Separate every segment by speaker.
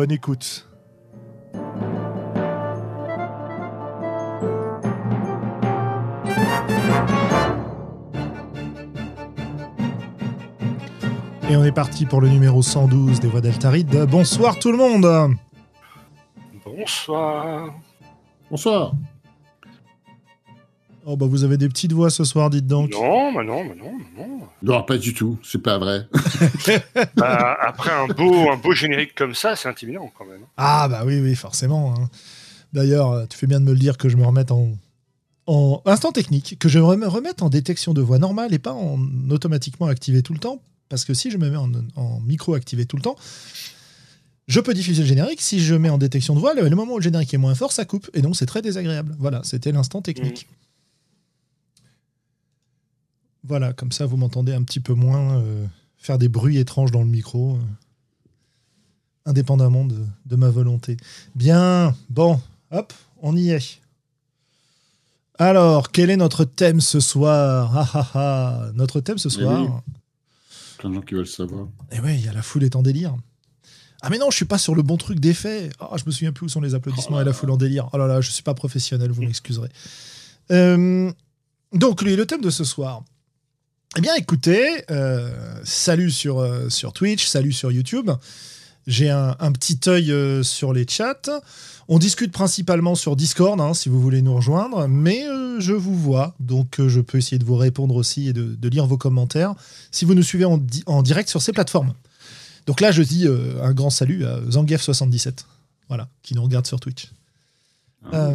Speaker 1: Bonne écoute. Et on est parti pour le numéro 112 des voix d'Altaride. Bonsoir tout le monde
Speaker 2: Bonsoir.
Speaker 3: Bonsoir.
Speaker 1: Oh bah vous avez des petites voix ce soir, dites donc.
Speaker 2: Non, mais non, mais non, mais non.
Speaker 3: Non, pas du tout, c'est pas vrai.
Speaker 2: Bah, après un beau, un beau générique comme ça, c'est intimidant quand même.
Speaker 1: Ah bah oui, oui, forcément. hein. D'ailleurs, euh, tu fais bien de me le dire que je me remette en, en instant technique, que je me remette en détection de voix normale et pas en automatiquement activé tout le temps. Parce que si je me mets en, en micro activé tout le temps, je peux diffuser le générique. Si je mets en détection de voix, le, le moment où le générique est moins fort, ça coupe. Et donc c'est très désagréable. Voilà, c'était l'instant technique. Voilà, comme ça vous m'entendez un petit peu moins euh, faire des bruits étranges dans le micro, euh, indépendamment de, de ma volonté. Bien, bon, hop, on y est. Alors, quel est notre thème ce soir? Ah ah ah Notre thème ce
Speaker 3: Eh
Speaker 1: soir?
Speaker 3: oui. Plein de gens qui veulent savoir.
Speaker 1: Et ouais, il y a la foule est en délire. Ah mais non, je suis pas sur le bon truc d'effet. Ah, je me souviens plus où sont les applaudissements
Speaker 3: Oh
Speaker 1: et la foule en délire. Oh là là, je suis pas professionnel, vous m'excuserez. Euh, donc le thème de ce soir. Eh bien, écoutez, euh, salut sur, euh, sur Twitch, salut sur YouTube. J'ai un, un petit œil euh, sur les chats. On discute principalement sur Discord, hein, si vous voulez nous rejoindre, mais je vous vois, donc je peux essayer de vous répondre aussi et de, de lire vos commentaires si vous nous suivez en, di- en direct sur ces plateformes. Donc là, je dis un grand salut à Zangief77, voilà, qui nous regarde sur Twitch.
Speaker 3: Ah.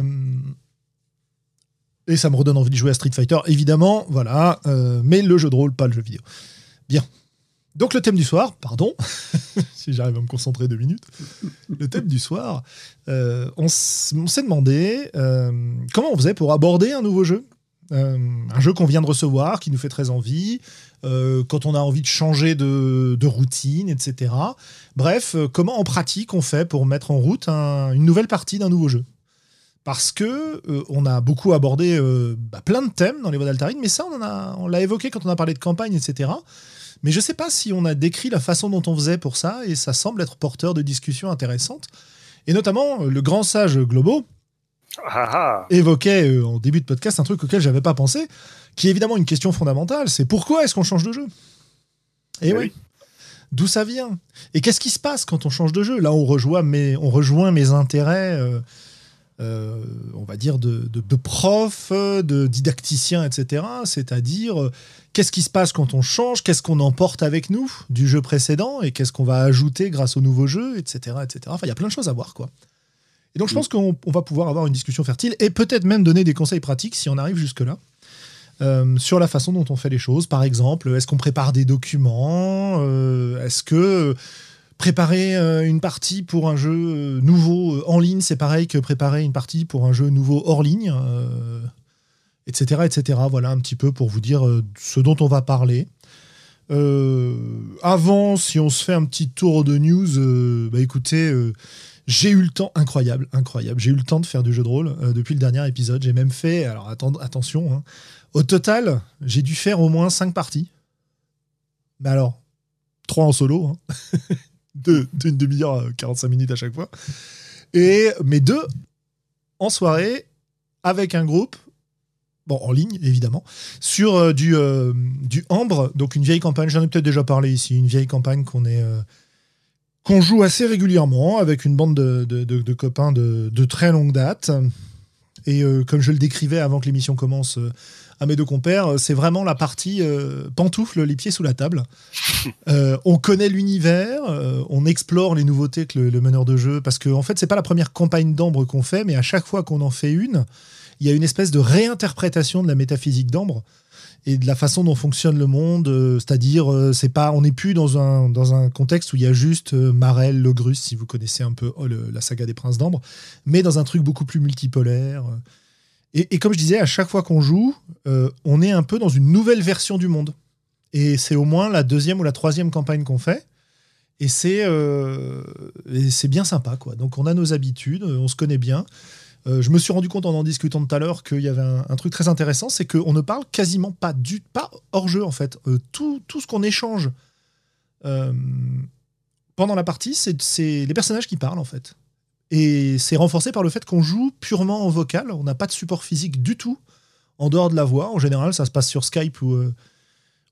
Speaker 1: Et ça me redonne envie de jouer à Street Fighter, évidemment, voilà, euh, mais le jeu de rôle, pas le jeu vidéo. Bien. Donc le thème du soir, pardon, si j'arrive à me concentrer deux minutes, le thème du soir, euh, on s'est demandé euh, comment on faisait pour aborder un nouveau jeu? Un jeu qu'on vient de recevoir, qui nous fait très envie, quand on a envie de changer de, routine, etc. Bref, comment en pratique on fait pour mettre en route un- une nouvelle partie d'un nouveau jeu? Parce que euh, on a beaucoup abordé euh, bah, plein de thèmes dans les voies d'Altarine, mais ça, on, l'a évoqué quand on a parlé de campagne, etc. Mais je sais pas si on a décrit la façon dont on faisait pour ça, et ça semble être porteur de discussions intéressantes. Et notamment, euh, le grand sage Globo
Speaker 2: Ah ah.
Speaker 1: évoquait euh, en début de podcast un truc auquel j'avais pas pensé, qui est évidemment une question fondamentale, c'est pourquoi est-ce qu'on change de jeu? Et
Speaker 2: Eh
Speaker 1: oui.
Speaker 2: oui.
Speaker 1: D'où ça vient? Et qu'est-ce qui se passe quand on change de jeu? Là, on rejoint mes, on rejoint mes intérêts, euh, on va dire, de, de, de prof, euh, de didacticien, etc. C'est-à-dire, euh, qu'est-ce qui se passe quand on change? Qu'est-ce qu'on emporte avec nous du jeu précédent? Et qu'est-ce qu'on va ajouter grâce au nouveau jeu, etc. etc. Enfin, il y a plein de choses à voir, quoi. Et donc, je
Speaker 3: Mm.
Speaker 1: pense qu'on on va pouvoir avoir une discussion fertile et peut-être même donner des conseils pratiques si on arrive jusque-là. euh, sur la façon dont on fait les choses. Par exemple, est-ce qu'on prépare des documents? Euh, Est-ce que préparer euh, une partie pour un jeu euh, nouveau euh, en ligne, c'est pareil que préparer une partie pour un jeu nouveau hors ligne etc., etc. Voilà un petit peu pour vous dire ce dont on va parler. Avant, si on se fait un petit tour de news, bah écoutez, j'ai eu le temps, incroyable, incroyable, j'ai eu le temps de faire du jeu de rôle depuis le dernier épisode. J'ai même fait, alors attention, hein, au total, j'ai dû faire au moins 5 parties. Mais alors, 3 en solo, hein. D'une demi-heure, euh, 45 minutes à chaque fois. Et mes deux en soirée avec un groupe, bon, en ligne évidemment, sur euh, du, euh, du Ambre, donc une vieille campagne, j'en ai peut-être déjà parlé ici, une vieille campagne qu'on est. euh, qu'on joue assez régulièrement avec une bande de, de- de- de copains de, de très longue date. Et euh, comme je le décrivais avant que l'émission commence euh, à mes deux compères, euh, c'est vraiment la partie euh, pantoufle, les pieds sous la table. Euh, on connaît l'univers, euh, on explore les nouveautés que le, le meneur de jeu, parce que en fait, c'est pas la première campagne d'ambre qu'on fait, mais à chaque fois qu'on en fait une, il y a une espèce de réinterprétation de la métaphysique d'ambre. et de la façon dont fonctionne le monde. C'est-à-dire, c'est pas, on n'est plus dans un, dans un contexte où il y a juste Marel, Logrus, si vous connaissez un peu oh, le- la saga des Princes d'Ambre, mais dans un truc beaucoup plus multipolaire. Et, comme je disais, à chaque fois qu'on joue, euh, on est un peu dans une nouvelle version du monde. Et c'est au moins la deuxième ou la troisième campagne qu'on fait. Et c'est euh, bien sympa, quoi. Donc on a nos habitudes, euh, on se connaît bien. Euh, je me suis rendu compte en en discutant tout à l'heure qu'il y avait un, truc très intéressant, c'est qu'on ne parle quasiment pas du pas hors jeu en fait. Tout, tout ce qu'on échange pendant la partie, c'est les personnages qui parlent en fait. Et c'est renforcé par le fait qu'on joue purement en vocal. On n'a pas de support physique du tout en dehors de la voix. En général, ça se passe sur Skype ou euh,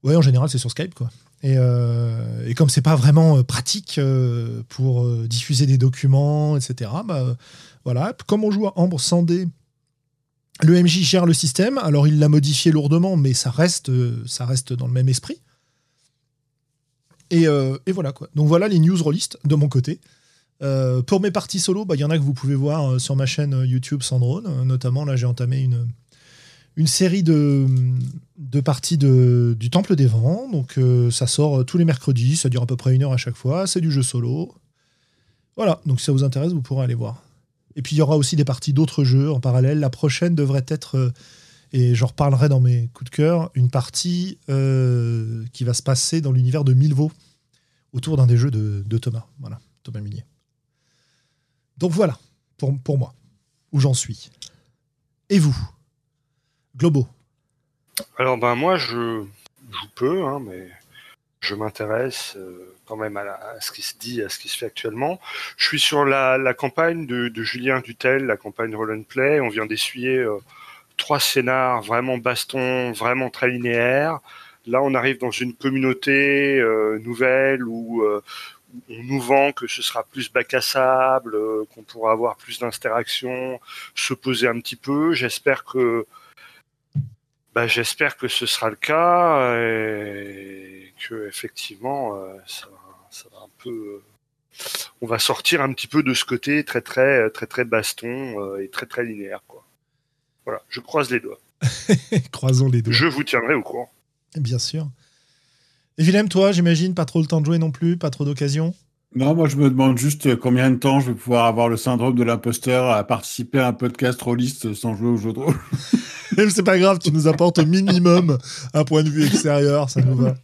Speaker 1: en général, c'est sur Skype quoi. Et, euh, et comme c'est pas vraiment euh, pratique euh, pour euh, diffuser des documents, etc. Bah, voilà. Comme on joue à Ambre sans dé, le MJ gère le système. Alors il l'a modifié lourdement, mais ça reste, ça reste dans le même esprit. Et, voilà quoi. Donc voilà les news de mon côté. Euh, pour mes parties solo, bah, il y en a que vous pouvez voir euh, sur ma chaîne euh, YouTube sans drone. Euh, notamment, là, j'ai entamé une, série de, parties de, du Temple des Vents. Donc, ça sort tous les mercredis. Ça dure à peu près une heure à chaque fois. C'est du jeu solo. Voilà. Donc, si ça vous intéresse, vous pourrez aller voir. Et puis, il y aura aussi des parties d'autres jeux en parallèle. La prochaine devrait être, et j'en reparlerai dans mes coups de cœur, une partie qui va se passer dans l'univers de Milvaux, autour d'un des jeux de, Thomas. Voilà, Thomas Munier. Donc voilà, pour, moi, où j'en suis. Et vous Globo?
Speaker 2: Alors ben moi je joue peu, hein, mais je m'intéresse euh, quand même à, ce qui se dit, à ce qui se fait actuellement. Je suis sur la, campagne de, Julien Dutel, la campagne Roll and Play. On vient d'essuyer euh, trois scénars vraiment baston, vraiment très linéaires. Là, on arrive dans une communauté euh, nouvelle où on nous vend que ce sera plus bac à sable, euh, qu'on pourra avoir plus d'interactions, se poser un petit peu. J'espère que bah, j'espère que ce sera le cas et que effectivement euh, ça, va- ça va un peu euh, on va sortir un petit peu de ce côté très très très très baston et très très linéaire quoi. Voilà, je croise les doigts.
Speaker 1: Croisons les deux.
Speaker 2: Je vous tiendrai au courant.
Speaker 1: Bien sûr. Et Willem, toi, j'imagine, pas trop le temps de jouer non plus, pas trop d'occasion
Speaker 3: Non, moi je me demande juste combien de temps je vais pouvoir avoir le syndrome de l'imposteur à participer à un podcast rolliste sans jouer au jeu de rôle.
Speaker 1: Mais C'est pas grave, tu nous apportes au minimum un point de vue extérieur, ça nous va.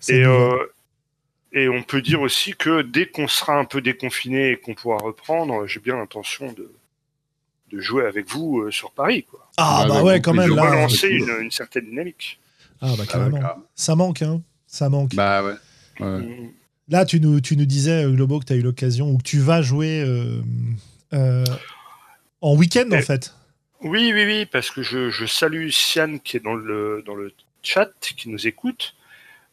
Speaker 1: Ça
Speaker 2: Et
Speaker 1: nous va.
Speaker 2: euh, et on peut dire aussi que dès qu'on sera un peu déconfiné et qu'on pourra reprendre, j'ai bien l'intention de de jouer avec vous euh, sur Paris quoi.
Speaker 1: Ah, bah ouais, quand même, là.
Speaker 2: Relancer une certaine dynamique.
Speaker 1: Ah, bah carrément.
Speaker 3: Ah,
Speaker 1: Ça manque, hein. Ça manque.
Speaker 3: Bah ouais. ouais.
Speaker 1: Là, tu nous, tu nous disais, euh, Globo, que tu as eu l'occasion, ou que tu vas jouer euh, euh, en week-end, en fait.
Speaker 2: Oui, oui, oui, parce que je, je salue Siane qui est dans le, dans le chat, qui nous écoute.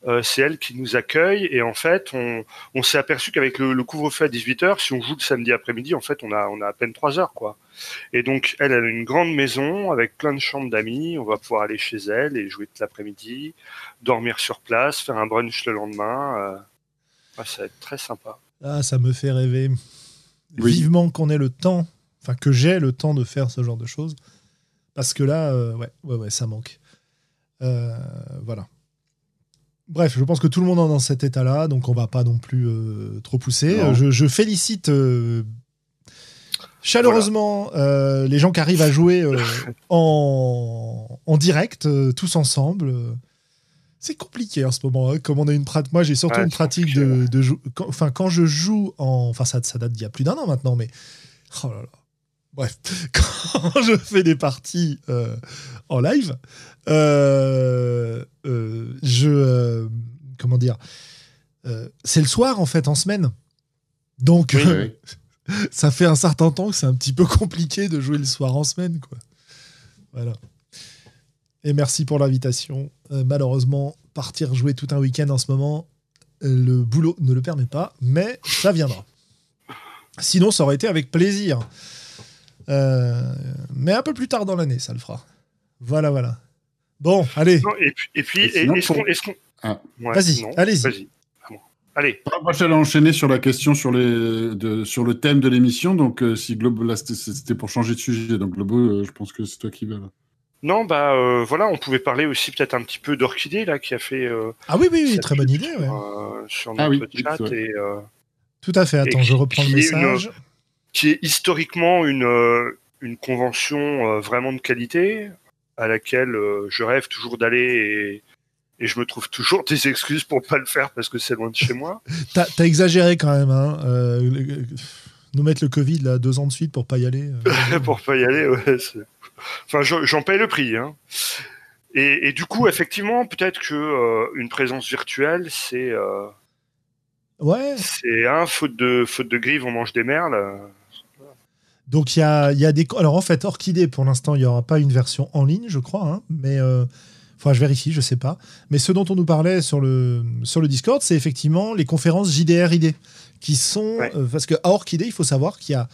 Speaker 2: Euh, c'est elle qui nous accueille et en fait, on, on s'est aperçu qu'avec le, le couvre-feu à 18h, si on joue le samedi après-midi, en fait, on a, on a à peine 3 heures, quoi. Et donc, elle, elle a une grande maison avec plein de chambres d'amis. On va pouvoir aller chez elle et jouer toute l'après-midi, dormir sur place, faire un brunch le lendemain. Euh, ouais, ça va être très sympa.
Speaker 1: Ah, ça me fait rêver.
Speaker 3: Oui.
Speaker 1: Vivement qu'on ait le temps, enfin que j'ai le temps de faire ce genre de choses. Parce que là, euh, ouais, ouais, ouais, ça manque. Euh, voilà. Bref, je pense que tout le monde est dans cet état-là, donc on va pas non plus euh, trop pousser. Je, je félicite euh, chaleureusement euh, les gens qui arrivent à jouer en, en direct, tous ensemble. C'est compliqué en ce moment. hein, Comme on a une pratique, moi j'ai surtout
Speaker 2: Ouais,
Speaker 1: une pratique de, de quand, enfin quand je joue en, enfin ça, ça date d'il y a plus d'un an maintenant, mais oh là là. Bref, quand je fais des parties euh, en live, euh, euh, je comment dire, c'est le soir en fait en semaine, donc
Speaker 3: Oui, oui.
Speaker 1: ça fait un certain temps que c'est un petit peu compliqué de jouer le soir en semaine, quoi. Voilà. Et merci pour l'invitation. Malheureusement, partir jouer tout un week-end en ce moment, le boulot ne le permet pas, mais ça viendra. Sinon, ça aurait été avec plaisir. Euh, mais un peu plus tard dans l'année, ça le fera. Voilà, voilà. Bon, allez,
Speaker 2: Non, et puis, et puis
Speaker 3: Et
Speaker 2: et-
Speaker 3: sinon,
Speaker 2: est-ce qu'on.
Speaker 3: Ah.
Speaker 2: Ouais,
Speaker 1: Vas-y, allez-y.
Speaker 2: Allez.
Speaker 3: Moi, j'allais enchaîner sur la question sur, les, de, sur le thème de l'émission. Donc, euh, si Globo, là, c'était- pour changer de sujet. Donc, Globo, euh, je pense que c'est toi qui vas. là.
Speaker 2: Non, bah euh, voilà, on pouvait parler aussi peut-être un petit peu d'Orchidée là qui a fait. euh,
Speaker 1: Ah oui, oui, oui, très bonne idée.
Speaker 2: Sur,
Speaker 1: ouais.
Speaker 2: euh, sur
Speaker 3: Ah
Speaker 2: notre
Speaker 3: oui,
Speaker 2: chat et euh,
Speaker 1: Tout à fait. Attends, je reprends le
Speaker 2: une-
Speaker 1: message.
Speaker 2: Qui est historiquement une euh, une convention euh, vraiment de qualité à laquelle euh, je rêve toujours d'aller et, et je me trouve toujours des excuses pour pas le faire parce que c'est loin de chez moi.
Speaker 1: T'as t'as exagéré quand même. Hein. euh, le- nous mettre le Covid là deux ans de suite pour pas y aller. euh.
Speaker 2: pour pas y aller, ouais. Enfin, j'en paye le prix. Hein. Et, et du coup, effectivement, peut-être que euh, une présence virtuelle, c'est
Speaker 1: ouais.
Speaker 2: c'est un faute de faute de grive, on mange des merles.
Speaker 1: Donc il y a, y a des. Alors en fait, Orchidée, pour l'instant, il n'y aura pas une version en ligne, je crois. hein, mais. Euh... Enfin, je vérifie, je sais pas. Mais ce dont on nous parlait sur le, sur le Discord, c'est effectivement les conférences JDR-ID. Qui sont.
Speaker 2: Ouais.
Speaker 1: euh, parce qu'à Orchidée, il faut savoir qu'il y a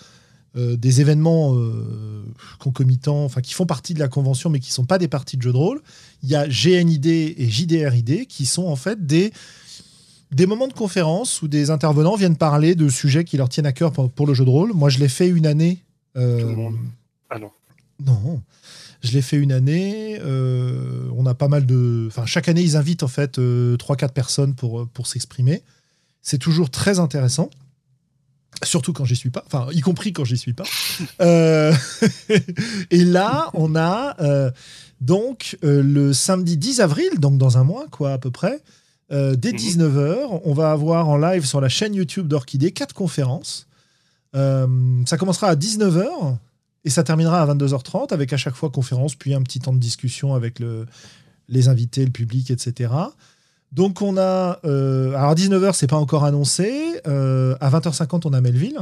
Speaker 1: euh, des événements euh, concomitants, enfin, qui font partie de la convention, mais qui sont pas des parties de jeux de rôle. Il y a GNID et JDRID, qui sont en fait des, des moments de conférence où des intervenants viennent parler de sujets qui leur tiennent à cœur pour, pour le jeu de rôle. Moi, je l'ai fait une année. euh,
Speaker 2: Tout le monde. Ah non.
Speaker 1: non. Je l'ai fait une année. euh, on a pas mal de. Enfin, chaque année, ils invitent en fait euh, 3-4 personnes pour, pour s'exprimer. C'est toujours très intéressant. Surtout quand j'y suis pas. Enfin, y compris quand j'y suis pas. Euh, et là, on a euh, donc euh, le samedi 10 avril, donc dans un mois, quoi, à peu près. Euh, dès
Speaker 2: Mhm.
Speaker 1: 19h, on va avoir en live sur la chaîne YouTube d'Orchidée quatre conférences. Euh, ça commencera à 19h et ça terminera à 22h30 avec à chaque fois conférence, puis un petit temps de discussion avec le, les invités, le public, etc. Donc on a... euh, alors à 19h, c'est pas encore annoncé. Euh, à 20h50, on a Melville,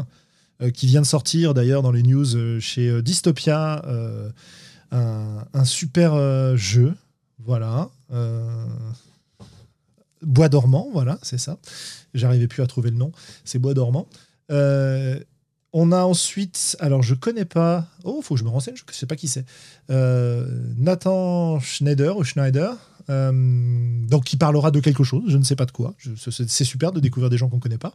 Speaker 1: qui vient de sortir d'ailleurs dans les news chez Dystopia, un, un super jeu. Voilà. Bois dormant, voilà, c'est ça. J'arrivais plus à trouver le nom. C'est Bois dormant. Euh, on a ensuite, alors je connais pas. Oh, faut que je me renseigne, je sais pas qui c'est. Euh, Nathan Schneider ou Schneider, euh, donc qui parlera de quelque chose, je ne sais pas de quoi. C'est super de découvrir des gens qu'on connaît pas.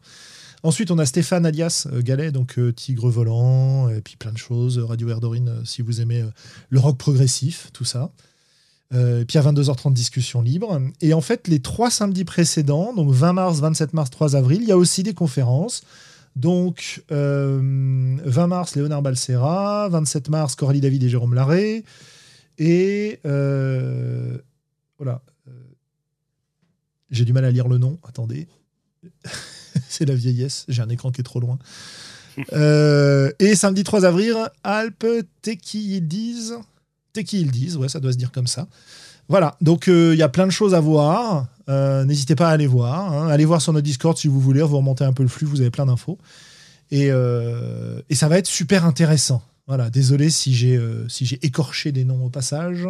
Speaker 1: Ensuite, on a Stéphane alias Gallet, donc Tigre Volant, et puis plein de choses. Radio Erdorine, euh, si vous aimez le rock progressif, tout ça. Euh, et puis à 22h30, discussion libre. Et en fait, les trois samedis précédents, donc 20 mars, 27 mars, 3 avril, il y a aussi des conférences. Donc, euh, 20 mars, Léonard Balsera, 27 mars, Coralie David et Jérôme Larré. Et euh, voilà. Euh, J'ai du mal à lire le nom. Attendez. C'est la vieillesse. J'ai un écran qui est trop loin. Euh, et samedi 3 avril, Alpes Tequildiz. Tequildiz, ouais, ça doit se dire comme ça. Voilà, donc euh, il y a plein de choses à voir. Euh, N'hésitez pas à aller voir. hein. Allez voir sur notre Discord si vous voulez. Vous remontez un peu le flux, vous avez plein d'infos. Et, euh, ça va être super intéressant. Voilà, désolé si j'ai si écorché des noms au passage.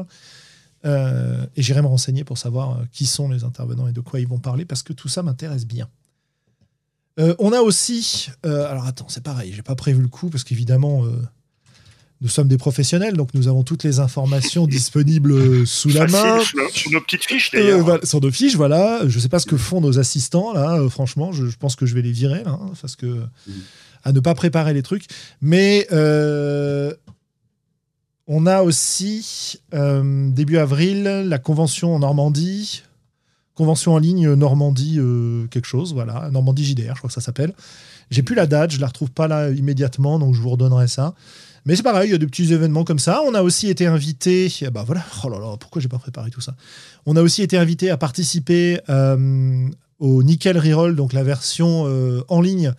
Speaker 1: Et j'irai me renseigner pour savoir qui sont les intervenants et de quoi ils vont parler parce que tout ça m'intéresse bien. On a aussi, alors attends, c'est pareil, j'ai pas prévu le coup parce qu'évidemment, nous sommes des professionnels, donc nous avons toutes les informations disponibles euh, sous la main.
Speaker 2: sur, nos- sur nos petites fiches
Speaker 1: Euh,
Speaker 2: d'ailleurs.
Speaker 1: voilà, sur nos fiches, voilà. Je sais pas ce que font nos assistants là. euh, franchement, je, je pense que je vais les virer là, hein, parce que à ne pas préparer les trucs. Mais on a aussi euh, début avril la convention en Normandie, convention en ligne Normandie euh, quelque chose, voilà, Normandie JDR, je crois que ça s'appelle. J'ai plus la date, je la retrouve pas là immédiatement, donc je vous redonnerai ça. Mais c'est pareil, il y a des petits événements comme ça. On a aussi été invité, bah voilà, oh là là, pourquoi j'ai pas préparé tout ça? On a aussi été invité à participer euh, au Nickel Reroll, donc la version euh, en ligne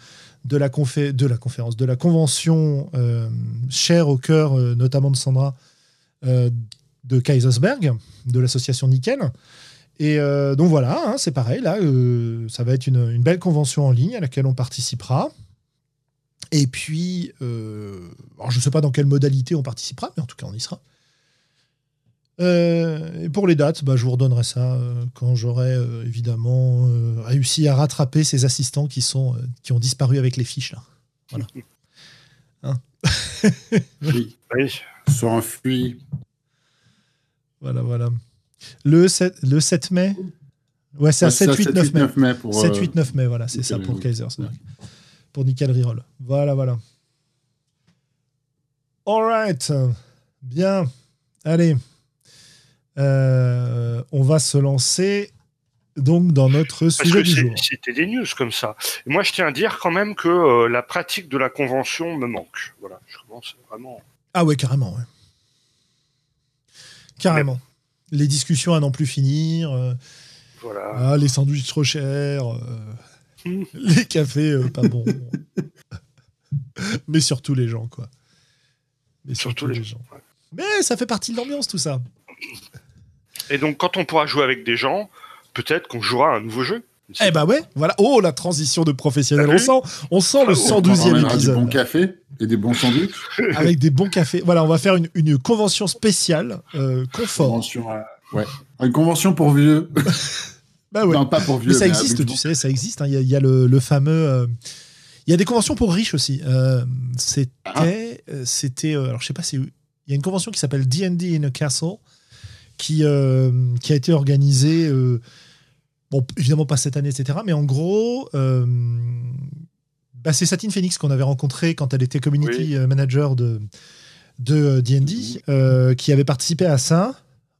Speaker 1: de la, confé- de la conférence, de la convention euh, chère au cœur, notamment de Sandra, de Kaisersberg, de l'association Nickel. Et donc voilà, hein, c'est pareil, là, ça va être une belle convention en ligne à laquelle on participera. Et puis, euh, alors je ne sais pas dans quelle modalité on participera, mais en tout cas, on y sera. Euh, et pour les dates, bah, je vous redonnerai ça euh, quand j'aurai euh, évidemment réussi à rattraper ces assistants qui, sont, qui ont disparu avec les fiches. Là. Voilà. Hein
Speaker 3: Oui,
Speaker 2: Oui.
Speaker 3: sont enfuis.
Speaker 1: voilà, voilà. Le 7, le 7 mai? Ouais, c'est à
Speaker 3: Ouais,
Speaker 1: 7, 8, 9 mai.
Speaker 3: 9 mai pour.
Speaker 1: 7,
Speaker 3: euh,
Speaker 1: 8, 9 mai, voilà, c'est ça pour
Speaker 3: Reroll.
Speaker 1: Pour Nickel Reroll. Voilà, voilà. All right. Bien. Allez, Euh, on va se lancer donc dans notre sujet du jour.
Speaker 2: C'était des news comme ça. moi, je tiens à dire quand même que euh, la pratique de la convention me manque. Voilà, je commence vraiment.
Speaker 1: Ah ouais, carrément. Ouais. Carrément. Les discussions à n'en plus finir. Euh,
Speaker 2: voilà.
Speaker 1: Ah, les sandwichs trop chers. les cafés pas bons. Mais surtout les gens, quoi.
Speaker 2: Mais surtout, les, gens.
Speaker 1: Mais ça fait partie de l'ambiance, tout ça.
Speaker 2: Et donc, quand on pourra jouer avec des gens, peut-être qu'on jouera un nouveau jeu.
Speaker 1: Eh bah ouais, voilà. Oh, la transition de professionnel. On sent, on sent le 112e ah, épisode.
Speaker 3: Des bons cafés et des bons sandwichs.
Speaker 1: Avec des bons cafés. Voilà, on va faire une, convention spéciale, euh, confort.
Speaker 3: Convention, euh, ouais. Une convention pour vieux.
Speaker 1: Bah ouais.
Speaker 3: Non, pas pour vieux. Mais
Speaker 1: ça existe, tu sais, ça existe. Hein. Il y, a, le, fameux. Euh, il y a des conventions pour riches aussi. c'était. Ah. C'était. alors, je sais pas si. Il y a une convention qui s'appelle D&D in a Castle qui, euh, qui a été organisé, euh, bon, évidemment pas cette année, etc. Mais en gros, euh, bah, c'est Satine Phoenix qu'on avait rencontré quand elle était community manager de de D&D, qui avait participé à ça.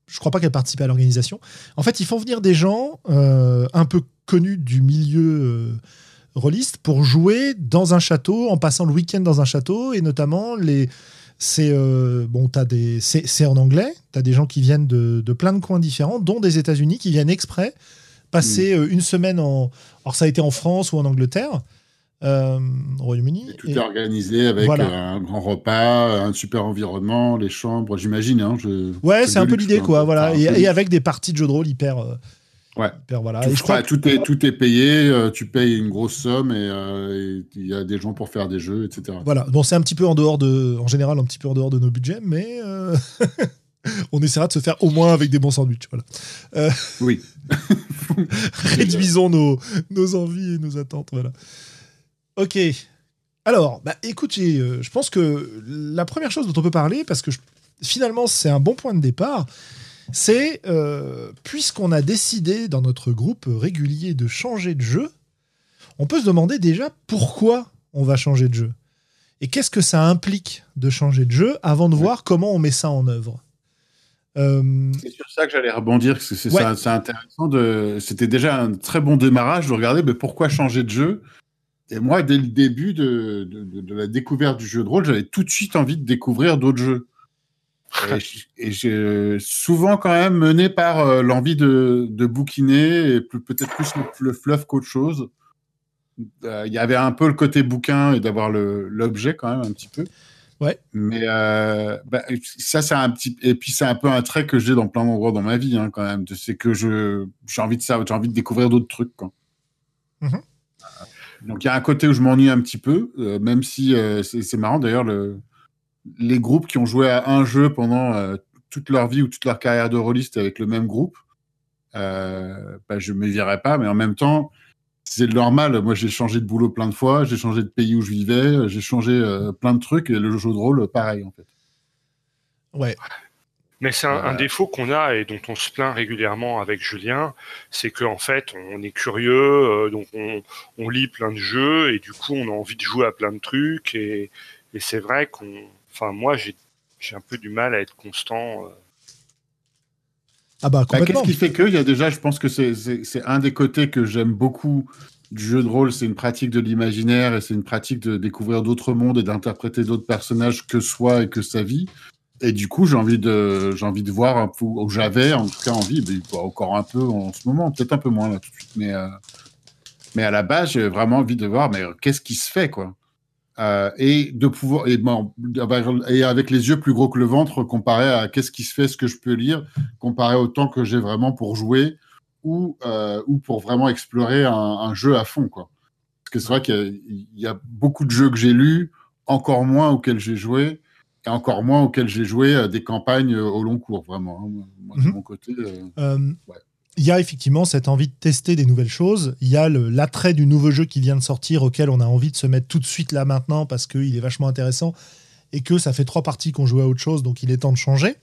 Speaker 1: Je crois pas qu'elle participait à l'organisation. En fait, ils font venir des gens un peu connus du milieu rôliste pour jouer dans un château, en passant le week-end dans un château, et notamment les c'est euh, bon, des, c'est en anglais. Tu as des gens qui viennent de, de, plein de coins différents, dont des États-Unis, qui viennent exprès passer mm. euh, une semaine en. Alors, ça a été en France ou en Angleterre, euh, au Royaume-Uni.
Speaker 3: Tout est organisé avec un grand repas, un super environnement, les chambres, j'imagine. Hein,
Speaker 1: ouais, c'est un peu l'idée, quoi. Voilà. Et, avec des parties de jeux de rôle hyper.
Speaker 3: Ouais. voilà. je crois tout, est, tout est payé, euh, tu payes une grosse somme euh, et il y a des gens pour faire des jeux, etc.
Speaker 1: Voilà. Bon, c'est un petit peu en dehors de, en général, un petit peu en dehors de nos budgets, mais euh, on essaiera de se faire au moins avec des bons sandwichs. Voilà.
Speaker 3: oui.
Speaker 1: Réduisons nos, nos envies et nos attentes. Voilà. Ok. Alors, bah, écoutez, je pense que la première chose dont on peut parler, parce que finalement c'est un bon point de départ, c'est euh, puisqu'on a décidé dans notre groupe régulier de changer de jeu, on peut se demander déjà pourquoi on va changer de jeu. Et qu'est-ce que ça implique de changer de jeu avant de voir comment on met ça en œuvre?
Speaker 3: Euh, c'est sur ça que j'allais rebondir, c'est intéressant. De... C'était déjà un très bon démarrage de regarder mais pourquoi changer de jeu? Et moi, dès le début de, de la découverte du jeu de rôle, j'avais tout de suite envie de découvrir d'autres jeux. Et, j'ai souvent quand même mené par euh, l'envie de, de, bouquiner et peut-être plus le, fluff qu'autre chose. Euh, il y avait un peu le côté bouquin et d'avoir l'objet quand même un petit peu.
Speaker 1: Ouais.
Speaker 3: Mais euh, bah, ça, c'est un petit. Et puis, c'est un peu un trait que j'ai dans plein d'endroits dans ma vie, hein, quand même. C'est que je j'ai envie de ça, j'ai envie de découvrir d'autres trucs. Quoi. Mm-hmm. Donc, il y a un côté où je m'ennuie un petit peu, même si c'est marrant d'ailleurs. Le, les groupes qui ont joué à un jeu pendant euh, toute leur vie ou toute leur carrière de rôliste avec le même groupe, euh, bah, je me dirais pas, mais en même temps, c'est normal. Moi, j'ai changé de boulot plein de fois, j'ai changé de pays où je vivais, j'ai changé euh, plein de trucs, et le jeu de rôle, pareil, en fait.
Speaker 1: Ouais.
Speaker 2: Mais c'est un, défaut qu'on a et dont on se plaint régulièrement avec Julien, c'est qu'en fait, on est curieux, donc on, lit plein de jeux et du coup, on a envie de jouer à plein de trucs et c'est vrai qu'on Enfin, moi, j'ai un peu du mal à être constant. Euh.
Speaker 1: Ah bah, bah
Speaker 3: complètement. Qu'est-ce qui fait que Il y a déjà, je pense que c'est un des côtés que j'aime beaucoup du jeu de rôle, c'est une pratique de l'imaginaire et c'est une pratique de découvrir d'autres mondes et d'interpréter d'autres personnages que soi et que sa vie. Et du coup, j'ai envie de, j'ai envie de voir un peu, où j'avais en tout cas envie, encore un peu en ce moment, peut-être un peu moins là tout de suite, mais, euh, mais à la base, j'ai vraiment envie de voir, mais qu'est-ce qui se fait, quoi. Euh, et de pouvoir et, avec les yeux plus gros que le ventre comparé à qu'est-ce qui se fait, ce que je peux lire, comparé au temps que j'ai vraiment pour jouer ou euh, ou pour vraiment explorer un, jeu à fond quoi. Parce que c'est vrai qu'il y, a beaucoup de jeux que j'ai lus, encore moins auxquels j'ai joué et encore moins auxquels j'ai joué euh, des campagnes au long cours vraiment. Hein. Moi, de mhm. mon côté. Ouais
Speaker 1: il y a effectivement cette envie de tester des nouvelles choses. Il y a l'attrait du nouveau jeu qui vient de sortir auquel on a envie de se mettre tout de suite là maintenant parce qu'il est vachement intéressant et que ça fait trois parties qu'on joue à autre chose, donc il est temps de changer.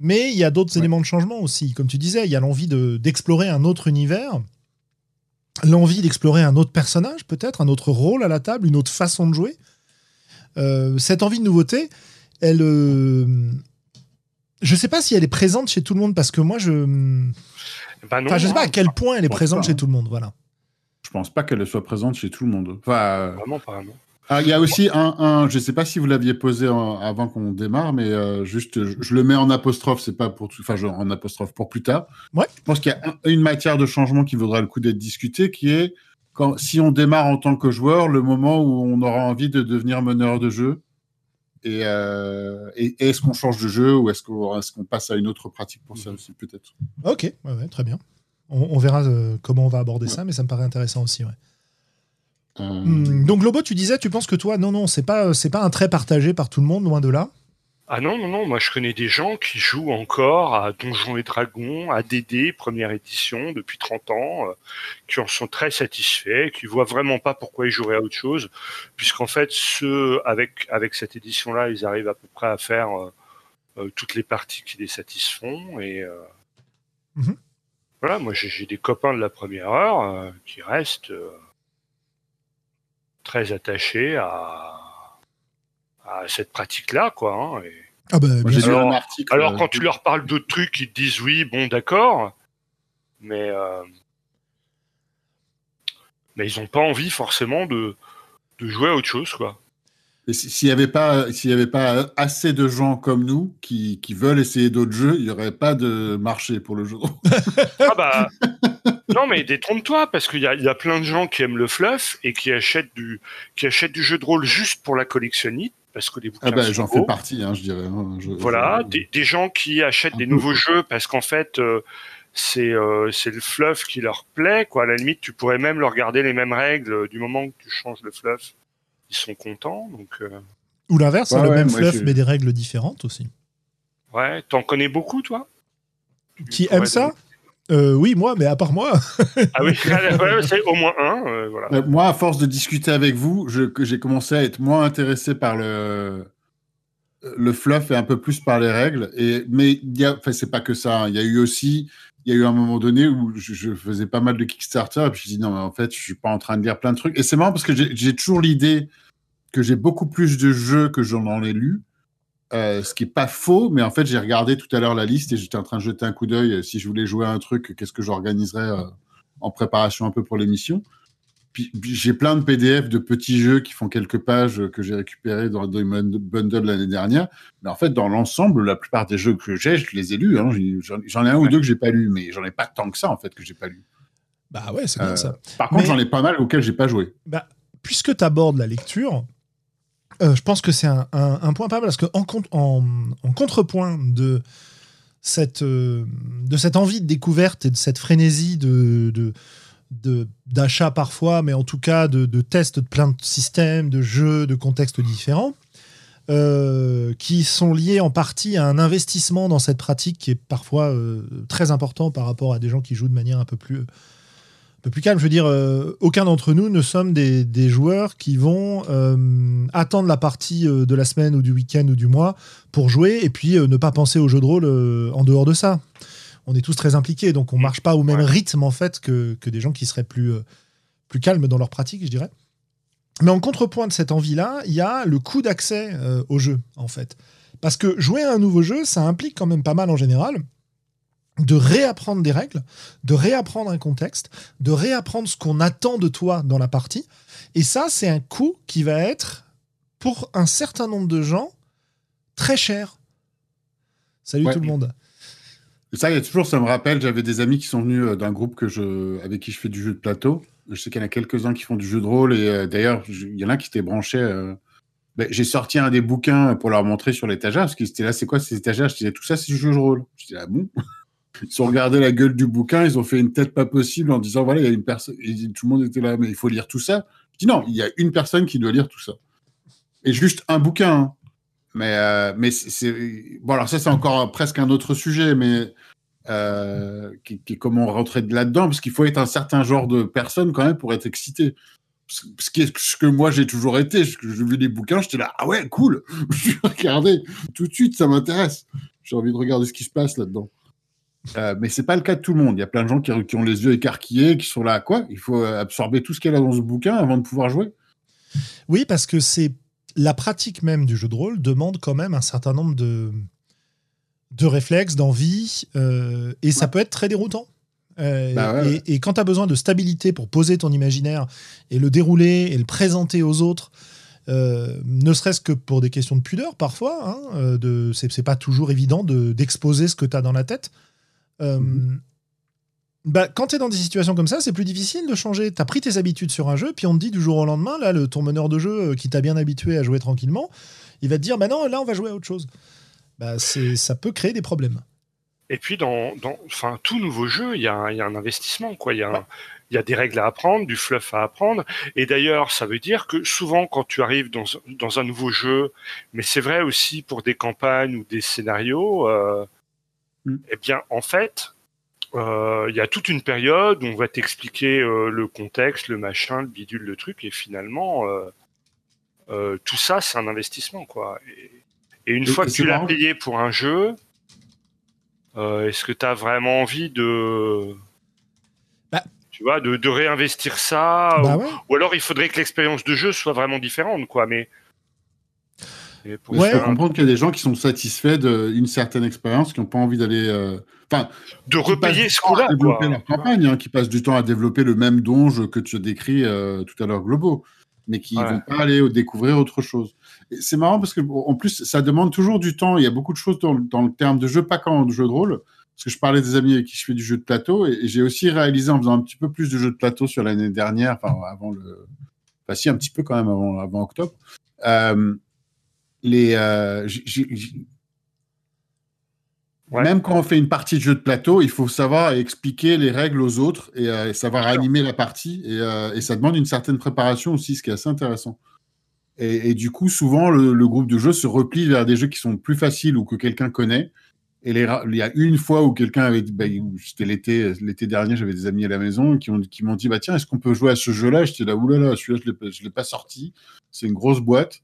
Speaker 1: Mais il y a d'autres éléments de changement aussi. Comme tu disais, il y a l'envie d'explorer un autre univers, l'envie d'explorer un autre personnage peut-être, un autre rôle à la table, une autre façon de jouer. Euh, cette envie de nouveauté, elle. Euh, je sais pas si elle est présente chez tout le monde parce que moi, je.
Speaker 2: Bah non,
Speaker 1: sais pas à quel point elle est présente chez tout le monde, voilà.
Speaker 3: Je pense pas qu'elle soit présente chez tout le monde. Enfin, euh,
Speaker 2: Vraiment pas,
Speaker 3: ah, il y a aussi un, je ne sais pas si vous l'aviez posé avant qu'on démarre, mais euh, juste, je, le mets en apostrophe, c'est pas pour tout, enfin, en apostrophe pour plus tard.
Speaker 1: Ouais.
Speaker 3: Je pense qu'il y a une matière de changement qui vaudra le coup d'être discutée, qui est si on démarre en tant que joueur, le moment où on aura envie de devenir meneur de jeu euh, est-ce qu'on change de jeu ou est-ce qu'on passe à une autre pratique pour ça aussi, peut-être?
Speaker 1: Ok, très bien. On, verra euh, comment on va aborder ça, mais ça me paraît intéressant aussi.
Speaker 3: Euh,
Speaker 1: hmm, donc, Lobo, tu disais, tu penses que toi, non, non, c'est pas, pas un trait partagé par tout le monde, loin de là?
Speaker 2: Ah non, non, non, moi je connais des gens qui jouent encore à Donjons et Dragons, à DD, première édition, depuis 30 ans, euh, qui en sont très satisfaits, qui voient vraiment pas pourquoi ils joueraient à autre chose, puisqu'en fait, ceux, avec, avec cette édition-là, ils arrivent à peu près à faire euh, euh toutes les parties qui les satisfont. Et euh,
Speaker 1: mhm.
Speaker 2: voilà, moi j'ai des copains de la première heure euh, qui restent euh, très attachés à à cette pratique-là, quoi. Hein,
Speaker 1: ah bah,
Speaker 2: Alors,
Speaker 3: euh,
Speaker 2: quand tu leur parles d'autres trucs, ils te disent oui, bon, d'accord, mais euh, mais ils n'ont pas envie forcément de... de jouer à autre chose, quoi.
Speaker 3: S'il n'y avait, pas, y avait pas euh, assez de gens comme nous qui, qui veulent essayer d'autres jeux, il n'y aurait pas de marché pour le jeu.
Speaker 2: ah bah, non, mais détrompe-toi, parce qu'il y a, y a, plein de gens qui aiment le fluff et qui achètent, du, qui achètent du jeu de rôle juste pour la collectionnite, parce que les
Speaker 3: ah bouquins.
Speaker 2: Ah
Speaker 3: j'en fais partie, hein, je dirais. Hein,
Speaker 2: voilà. Des, gens qui achètent des nouveaux jeux parce qu'en fait, euh, euh, c'est le fluff qui leur plaît. Quoi. À la limite, tu pourrais même leur garder les mêmes règles euh, du moment que tu changes le fluff. Ils sont contents.
Speaker 1: Ou l'inverse, le même fluff, mais des règles différentes aussi.
Speaker 2: Ouais, t'en connais beaucoup, toi?
Speaker 1: Qui aime ça? Euh, oui, moi, mais à part moi.
Speaker 2: ah oui, c'est au moins un. Euh,
Speaker 3: euh, moi, à force de discuter avec vous, j'ai commencé à être moins intéressé par le, fluff et un peu plus par les règles. Et, mais c'est pas que ça. Hein. Il y a eu aussi, il y a eu un moment donné où je, faisais pas mal de Kickstarter et puis je me dit non, mais en fait, je suis pas en train de lire plein de trucs. Et c'est marrant parce que j'ai toujours l'idée que j'ai beaucoup plus de jeux que j'en ai lu. Euh, ce qui n'est pas faux, mais en fait, j'ai regardé tout à l'heure la liste et j'étais en train de jeter un coup d'œil. Si je voulais jouer à un truc, qu'est-ce que j'organiserais euh, en préparation un peu pour l'émission? Puis, j'ai plein de PDF de petits jeux qui font quelques pages euh, que j'ai récupérés dans le Bundle l'année dernière. Mais en fait, dans l'ensemble, la plupart des jeux que j'ai, je les ai lus. Hein. J'en ai un ou deux que j'ai pas lus, mais j'en ai pas tant que ça, en fait, que j'ai pas lu.
Speaker 1: Bah ouais, c'est bien ça.
Speaker 3: Par contre, j'en ai pas mal auxquels j'ai pas joué.
Speaker 1: Bah, puisque tu abordes la lecture, euh, je pense que c'est un, point pas mal parce que en, contrepoint euh, de cette, envie de découverte et de cette frénésie d'achat parfois, mais en tout cas de, tests de plein de systèmes, de jeux, de contextes différents, euh, qui sont liés en partie à un investissement dans cette pratique qui est parfois très important par rapport à des gens qui jouent de manière un peu plus plus calme. Je veux dire, euh, aucun d'entre nous ne sommes des, joueurs qui vont euh, attendre la partie euh, de la semaine ou du week-end ou du mois pour jouer et puis ne pas penser au jeu de rôle en dehors de ça. On est tous très impliqués, donc on ne marche pas au même rythme en fait que, des gens qui seraient plus, plus calmes dans leur pratique, je dirais. Mais en contrepoint de cette envie-là, il y a le coût d'accès au jeu en fait. Parce que jouer à un nouveau jeu, ça implique quand même pas mal en général de réapprendre des règles, de réapprendre un contexte, de réapprendre ce qu'on attend de toi dans la partie. Et ça, c'est un coût qui va être, pour un certain nombre de gens, très cher. Salut tout le monde.
Speaker 3: Ça, il y a toujours, ça me rappelle, j'avais des amis qui sont venus euh, d'un groupe que je, avec qui je fais du jeu de plateau. Je sais qu'il y en a quelques-uns qui font du jeu de rôle. Et euh, d'ailleurs, il y en a qui étaient branchés. Euh... Ben, j'ai sorti un des bouquins pour leur montrer sur l'étagère, parce qu'ils étaient là, c'est quoi ces étagères? Je disais, tout ça, c'est du jeu de rôle. Je disais, ah bon? Ils ont regardé la gueule du bouquin, ils ont fait une tête pas possible en disant voilà, il y a une personne. Tout le monde était là, mais il faut lire tout ça. Je dis non, il y a une personne qui doit lire tout ça. Et juste un bouquin. Hein. Mais, euh, mais c'est. Bon, alors ça, c'est encore presque un autre sujet, mais. Euh, qui, comment rentrer de là-dedans Parce qu'il faut être un certain genre de personne quand même pour être excité ce, ce que moi j'ai toujours été. J'ai vu les bouquins, j'étais là, ah ouais, cool, je vais regarder tout de suite, ça m'intéresse. J'ai envie de regarder ce qui se passe là-dedans. Euh, mais c'est pas le cas de tout le monde. Il y a plein de gens qui, ont les yeux écarquillés, qui sont là à quoi? Il faut absorber tout ce qu'il y a dans ce bouquin avant de pouvoir jouer.
Speaker 1: Oui, parce que c'est la pratique même du jeu de rôle demande quand même un certain nombre de, de réflexes, d'envie, euh, et ça peut être très déroutant. Euh, bah et, quand tu as besoin de stabilité pour poser ton imaginaire et le dérouler et le présenter aux autres, euh, ne serait-ce que pour des questions de pudeur parfois, hein, de, c'est, pas toujours évident de, d'exposer ce que tu as dans la tête. Mhm. Bah, quand tu es dans des situations comme ça, c'est plus difficile de changer. Tu as pris tes habitudes sur un jeu, puis on te dit du jour au lendemain, là, le, ton meneur de jeu qui t'a bien habitué à jouer tranquillement, il va te dire, bah non, là, on va jouer à autre chose. Bah, ça peut créer des problèmes.
Speaker 2: Et puis, dans, dans enfin, tout nouveau jeu, il y, y, a un investissement. Quoi. Il y, a y a des règles à apprendre, du fluff à apprendre. Et d'ailleurs, ça veut dire que souvent, quand tu arrives dans, dans un nouveau jeu, mais c'est vrai aussi pour des campagnes ou des scénarios, euh, mm. eh bien, en fait, euh, il y a toute une période où on va t'expliquer euh, le contexte, le machin, le bidule, le truc, et finalement, euh, tout ça, c'est un investissement, quoi. Et, une fois que tu l'as payé pour un jeu, est-ce que tu as vraiment envie de, bah. tu vois, de, réinvestir ça, bah ou, alors il faudrait que l'expérience de jeu soit vraiment différente, quoi. Mais
Speaker 3: pour ouais. comprendre qu'il y a des gens qui sont satisfaits d'une certaine expérience, qui n'ont pas envie d'aller Enfin,
Speaker 2: de repayer ce coup-là.
Speaker 3: leur campagne, hein, qui passent du temps à développer le même donge que tu décris euh, tout à l'heure, Globo, mais qui ne vont pas aller découvrir autre chose. C'est marrant parce que, en plus, ça demande toujours du temps. Il y a beaucoup de choses dans, le terme de jeu, pas qu'en jeu de rôle. Parce que je parlais des amis avec qui je fais du jeu de plateau, et, j'ai aussi réalisé en faisant un petit peu plus de jeux de plateau sur l'année dernière, enfin, avant le. Enfin, si, un petit peu quand même avant, avant octobre. Euh, les, euh, même quand on fait une partie de jeu de plateau, il faut savoir expliquer les règles aux autres et, euh, savoir animer la partie. Euh, et, ça demande une certaine préparation aussi, ce qui est assez intéressant. Et, du coup, souvent, le, groupe de jeu se replie vers des jeux qui sont plus faciles ou que quelqu'un connaît. Et les, il y a une fois où quelqu'un avait dit, bah, c'était l'été, l'été dernier, j'avais des amis à la maison qui, ont, qui m'ont dit, bah tiens, est-ce qu'on peut jouer à ce jeu-là? J'étais là, oulala, celui-là, je ne l'ai pas sorti. C'est une grosse boîte.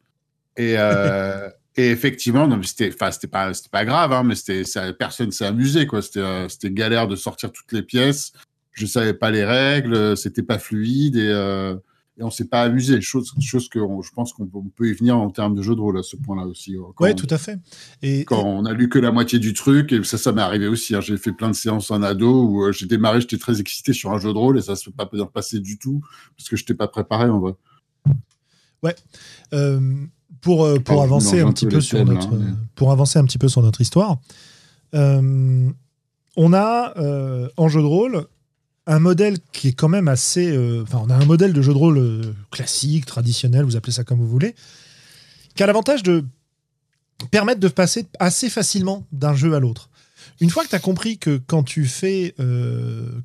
Speaker 3: Et, euh, Et effectivement, non, c'était, enfin, c'était pas, c'était pas grave, hein, mais c'était, ça, personne s'est amusé, quoi. C'était, euh, c'était galère de sortir toutes les pièces. Je savais pas les règles, c'était pas fluide et, euh, et on s'est pas amusé. Chose, chose que je pense qu'on peut y venir en termes de jeu de rôle à ce point-là aussi.
Speaker 1: Euh, ouais, tout à fait.
Speaker 3: Et quand on a lu que la moitié du truc, et ça, ça m'est arrivé aussi. Hein, j'ai fait plein de séances en ado où j'ai démarré, j'étais très excité sur un jeu de rôle et ça se peut pas passer du tout parce que je n'étais pas préparé en vrai.
Speaker 1: Ouais. Euh pour, euh, pour avancer un, petit peu sur notre, pour avancer un petit peu sur notre histoire, euh, on a euh, en jeu de rôle un modèle qui est quand même assez. Enfin, on a un modèle de jeu de rôle classique, traditionnel, vous appelez ça comme vous voulez, qui a l'avantage de permettre de passer assez facilement d'un jeu à l'autre. Une fois que tu as compris que quand tu fais,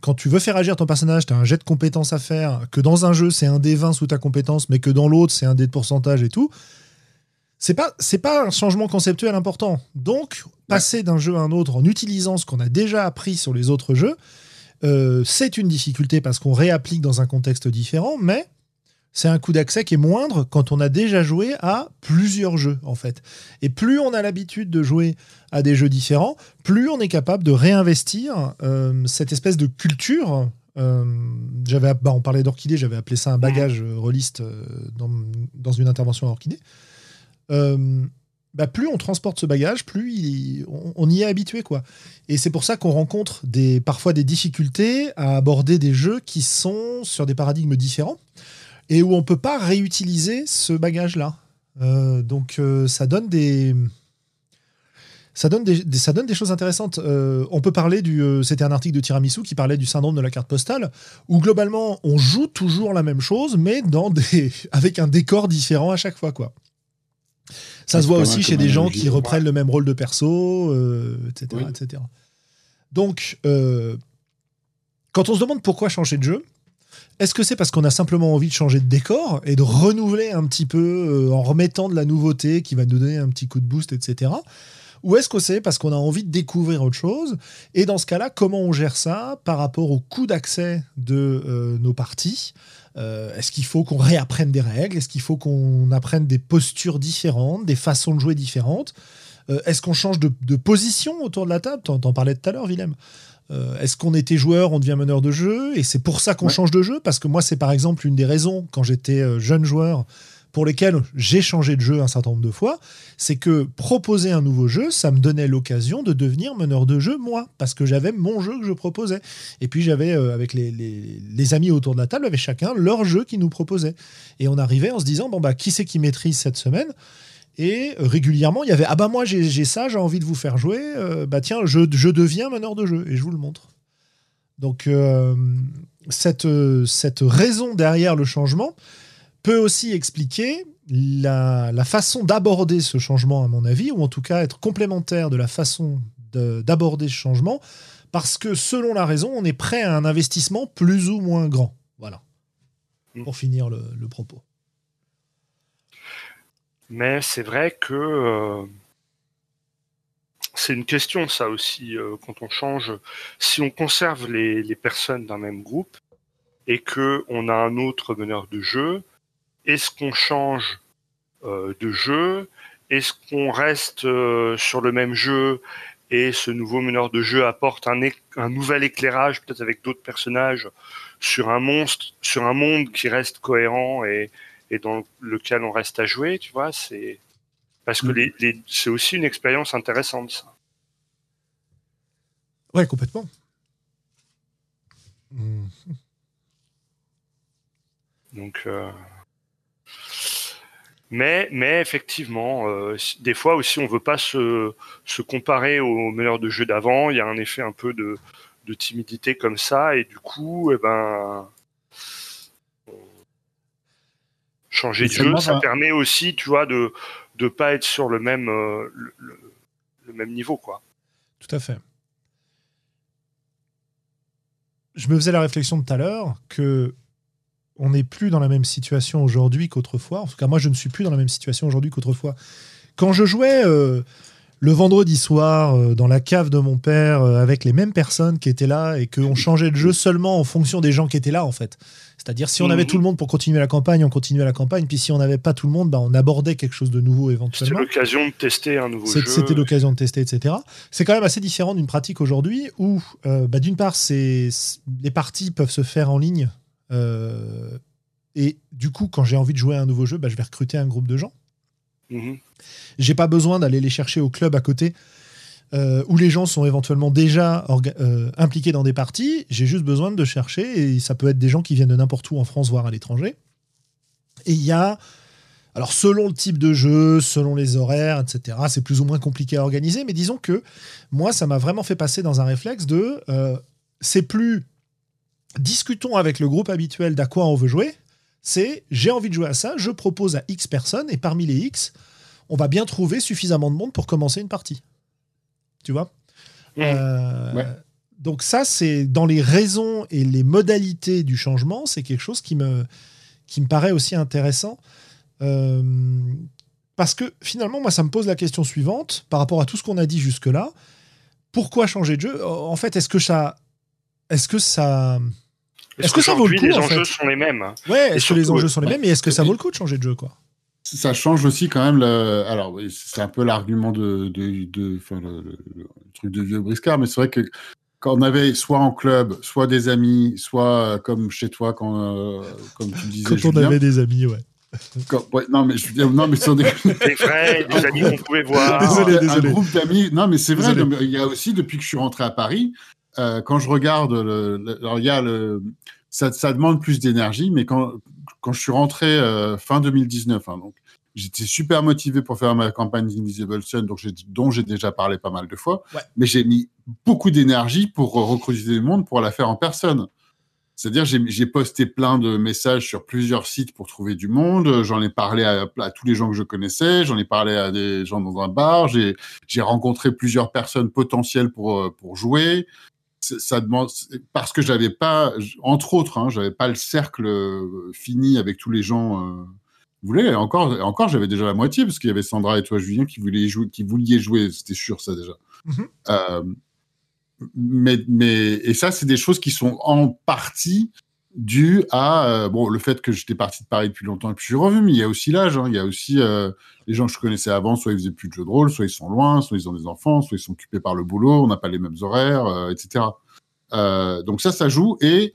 Speaker 1: quand tu veux faire agir ton personnage, tu as un jet de compétences à faire, que dans un jeu c'est un dé 20 sous ta compétence, mais que dans l'autre c'est un dé de pourcentage et tout, c'est pas c'est pas un changement conceptuel important. Donc passer d'un jeu à un autre en utilisant ce qu'on a déjà appris sur les autres jeux, euh, c'est une difficulté parce qu'on réapplique dans un contexte différent, mais c'est un coût d'accès qui est moindre quand on a déjà joué à plusieurs jeux en fait. Et plus on a l'habitude de jouer à des jeux différents, plus on est capable de réinvestir euh, cette espèce de culture. Euh, j'avais, bah, on parlait d'orchidée, j'avais appelé ça un bagage rôliste dans, dans, une intervention à orchidée. Euh, bah, plus on transporte ce bagage, plus on, y est habitué. quoi. Et c'est pour ça qu'on rencontre des, parfois des difficultés à aborder des jeux qui sont sur des paradigmes différents et où on ne peut pas réutiliser ce bagage-là. Euh, donc euh, ça donne des... Ça donne des, ça donne des choses intéressantes. on peut parler du. C'était un article de Tiramisu qui parlait du syndrome de la carte postale, où globalement on joue toujours la même chose, mais dans des, avec un décor différent à chaque fois. quoi. Ça se voit aussi chez des gens qui reprennent le même rôle de perso, etc., euh, etc. Donc, euh, quand on se demande pourquoi changer de jeu, est-ce que c'est parce qu'on a simplement envie de changer de décor et de renouveler un petit peu euh, en remettant de la nouveauté qui va nous donner un petit coup de boost, etc. Ou est-ce que c'est parce qu'on a envie de découvrir autre chose? Et dans ce cas-là, comment on gère ça par rapport au coût d'accès de nos parties? Euh, est-ce qu'il faut qu'on réapprenne des règles? Est-ce qu'il faut qu'on apprenne des postures différentes, des façons de jouer différentes? Euh, Est-ce qu'on change de, position autour de la table? T'en en parlais tout à l'heure, Willem. Euh, est-ce qu'on était joueur, on devient meneur de jeu? Et c'est pour ça qu'on change de jeu Parce que moi, c'est par exemple une des raisons, quand j'étais jeune joueur, pour lesquels j'ai changé de jeu un certain nombre de fois, c'est que proposer un nouveau jeu, ça me donnait l'occasion de devenir meneur de jeu, moi, parce que j'avais mon jeu que je proposais. Et puis j'avais, euh, avec les, les, amis autour de la table, avait chacun leur jeu qui nous proposait. Et on arrivait en se disant, bon, bah, qui c'est qui maîtrise cette semaine? Et régulièrement, il y avait Ah bah moi j'ai ça, j'ai envie de vous faire jouer, euh, bah tiens, je, je, deviens meneur de jeu et je vous le montre. Donc euh, cette, cette raison derrière le changement, peut aussi expliquer la, façon d'aborder ce changement, à mon avis, ou en tout cas être complémentaire de la façon d'aborder ce changement, parce que selon la raison, on est prêt à un investissement plus ou moins grand. Voilà. Mm. Pour finir le, propos.
Speaker 2: Mais c'est vrai que euh, c'est une question, ça aussi, euh, quand on change. Si on conserve les, les personnes d'un même groupe et que on a un autre meneur de jeu, est-ce qu'on change euh, de jeu? Est-ce qu'on reste euh, sur le même jeu et ce nouveau meneur de jeu apporte un, un nouvel éclairage, peut-être avec d'autres personnages, sur un monstre, sur un monde qui reste cohérent et, et dans lequel on reste à jouer, tu vois, c'est parce que mm. les, c'est aussi une expérience intéressante, ça.
Speaker 1: Ouais, complètement.
Speaker 2: Donc, euh, mais, mais effectivement, euh, des fois aussi, on veut pas se, se comparer aux meneurs de jeu d'avant. Il y a un effet un peu de, de timidité comme ça, et du coup, eh ben, changer de jeu, ça permet aussi, tu vois, de de pas être sur le même euh, le, le, même niveau, quoi.
Speaker 1: Tout à fait. Je me faisais la réflexion tout à l'heure que on n'est plus dans la même situation aujourd'hui qu'autrefois. En tout cas, moi, je ne suis plus dans la même situation aujourd'hui qu'autrefois. Quand je jouais euh, le vendredi soir euh, dans la cave de mon père euh, avec les mêmes personnes qui étaient là et qu'on changeait de jeu seulement en fonction des gens qui étaient là, en fait. C'est-à-dire, si on avait mhm. tout le monde pour continuer la campagne, on continuait la campagne. Puis si on n'avait pas tout le monde, bah, on abordait quelque chose de nouveau éventuellement.
Speaker 2: C'était l'occasion de tester un nouveau jeu.
Speaker 1: C'était l'occasion de tester, etc. C'est quand même assez différent d'une pratique aujourd'hui où, bah, d'une part, les parties peuvent se faire en ligne euh, et du coup, quand j'ai envie de jouer à un nouveau jeu, bah, je vais recruter un groupe de gens. Mhm. J'ai pas besoin d'aller les chercher au club à côté. Euh, où les gens sont éventuellement déjà euh, impliqués dans des parties, j'ai juste besoin de chercher, et ça peut être des gens qui viennent de n'importe où en France, voire à l'étranger. Et il y a, alors selon le type de jeu, selon les horaires, etc., c'est plus ou moins compliqué à organiser, mais disons que moi, ça m'a vraiment fait passer dans un réflexe de, c'est plus discutons avec le groupe habituel d'à quoi on veut jouer. C'est j'ai envie de jouer à ça, je propose à X personnes et parmi les X, on va bien trouver suffisamment de monde pour commencer une partie. Tu vois? Mmh. euh, Donc ça, c'est dans les raisons et les modalités du changement, c'est quelque chose qui me, qui me paraît aussi intéressant. Euh, parce que finalement, moi, ça me pose la question suivante par rapport à tout ce qu'on a dit jusque-là. Pourquoi changer de jeu? En fait, est-ce que ça, est-ce que ça,
Speaker 2: est-ce que ça vaut le coup Les enjeux sont les mêmes.
Speaker 1: Ouais, est-ce que les enjeux sont les mêmes et est-ce que ça vaut le coup de changer de jeu quoi?
Speaker 3: Ça change aussi quand même. Le... Alors, c'est un peu l'argument de, de, de enfin, le, truc de vieux briscard, mais c'est vrai que quand on avait soit en club, soit des amis, soit euh, comme chez toi, quand, euh, comme tu disais.
Speaker 1: Quand on avait des amis, ouais.
Speaker 3: ouais, non mais je non mais
Speaker 2: sont des des vrais des amis qu'on pouvait voir
Speaker 1: désolé, désolé.
Speaker 3: un groupe d'amis non mais c'est vrai il y a aussi depuis que je suis rentré à Paris euh, quand je regarde, le, alors il y a le, ça, ça demande plus d'énergie, mais quand, quand je suis rentré euh, fin 2019, hein, donc j'étais super motivé pour faire ma campagne Invisible Sun, donc dont j'ai déjà parlé pas mal de fois, mais j'ai mis beaucoup d'énergie pour recruter du monde pour la faire en personne. C'est-à-dire, j'ai posté plein de messages sur plusieurs sites pour trouver du monde. J'en ai parlé à, à, tous les gens que je connaissais. J'en ai parlé à des gens dans un bar. J'ai rencontré plusieurs personnes potentielles pour, euh, pour jouer ça demande parce que j'avais pas, entre autres, hein, j'avais pas le cercle euh, fini avec tous les gens. Euh, voulaient. encore, encore, j'avais déjà la moitié parce qu'il y avait Sandra et toi, Julien, qui voulaient jouer, qui vouliez jouer. C'était sûr, ça déjà. Mm-hmm. Euh, mais, mais, et ça, c'est des choses qui sont en partie dû à euh, bon le fait que j'étais parti de Paris depuis longtemps et puis je suis revenu mais il y a aussi l'âge hein. il y a aussi euh, les gens que je connaissais avant soit ils faisaient plus de jeux de rôle soit ils sont loin soit ils ont des enfants soit ils sont occupés par le boulot on n'a pas les mêmes horaires euh, etc donc ça ça joue et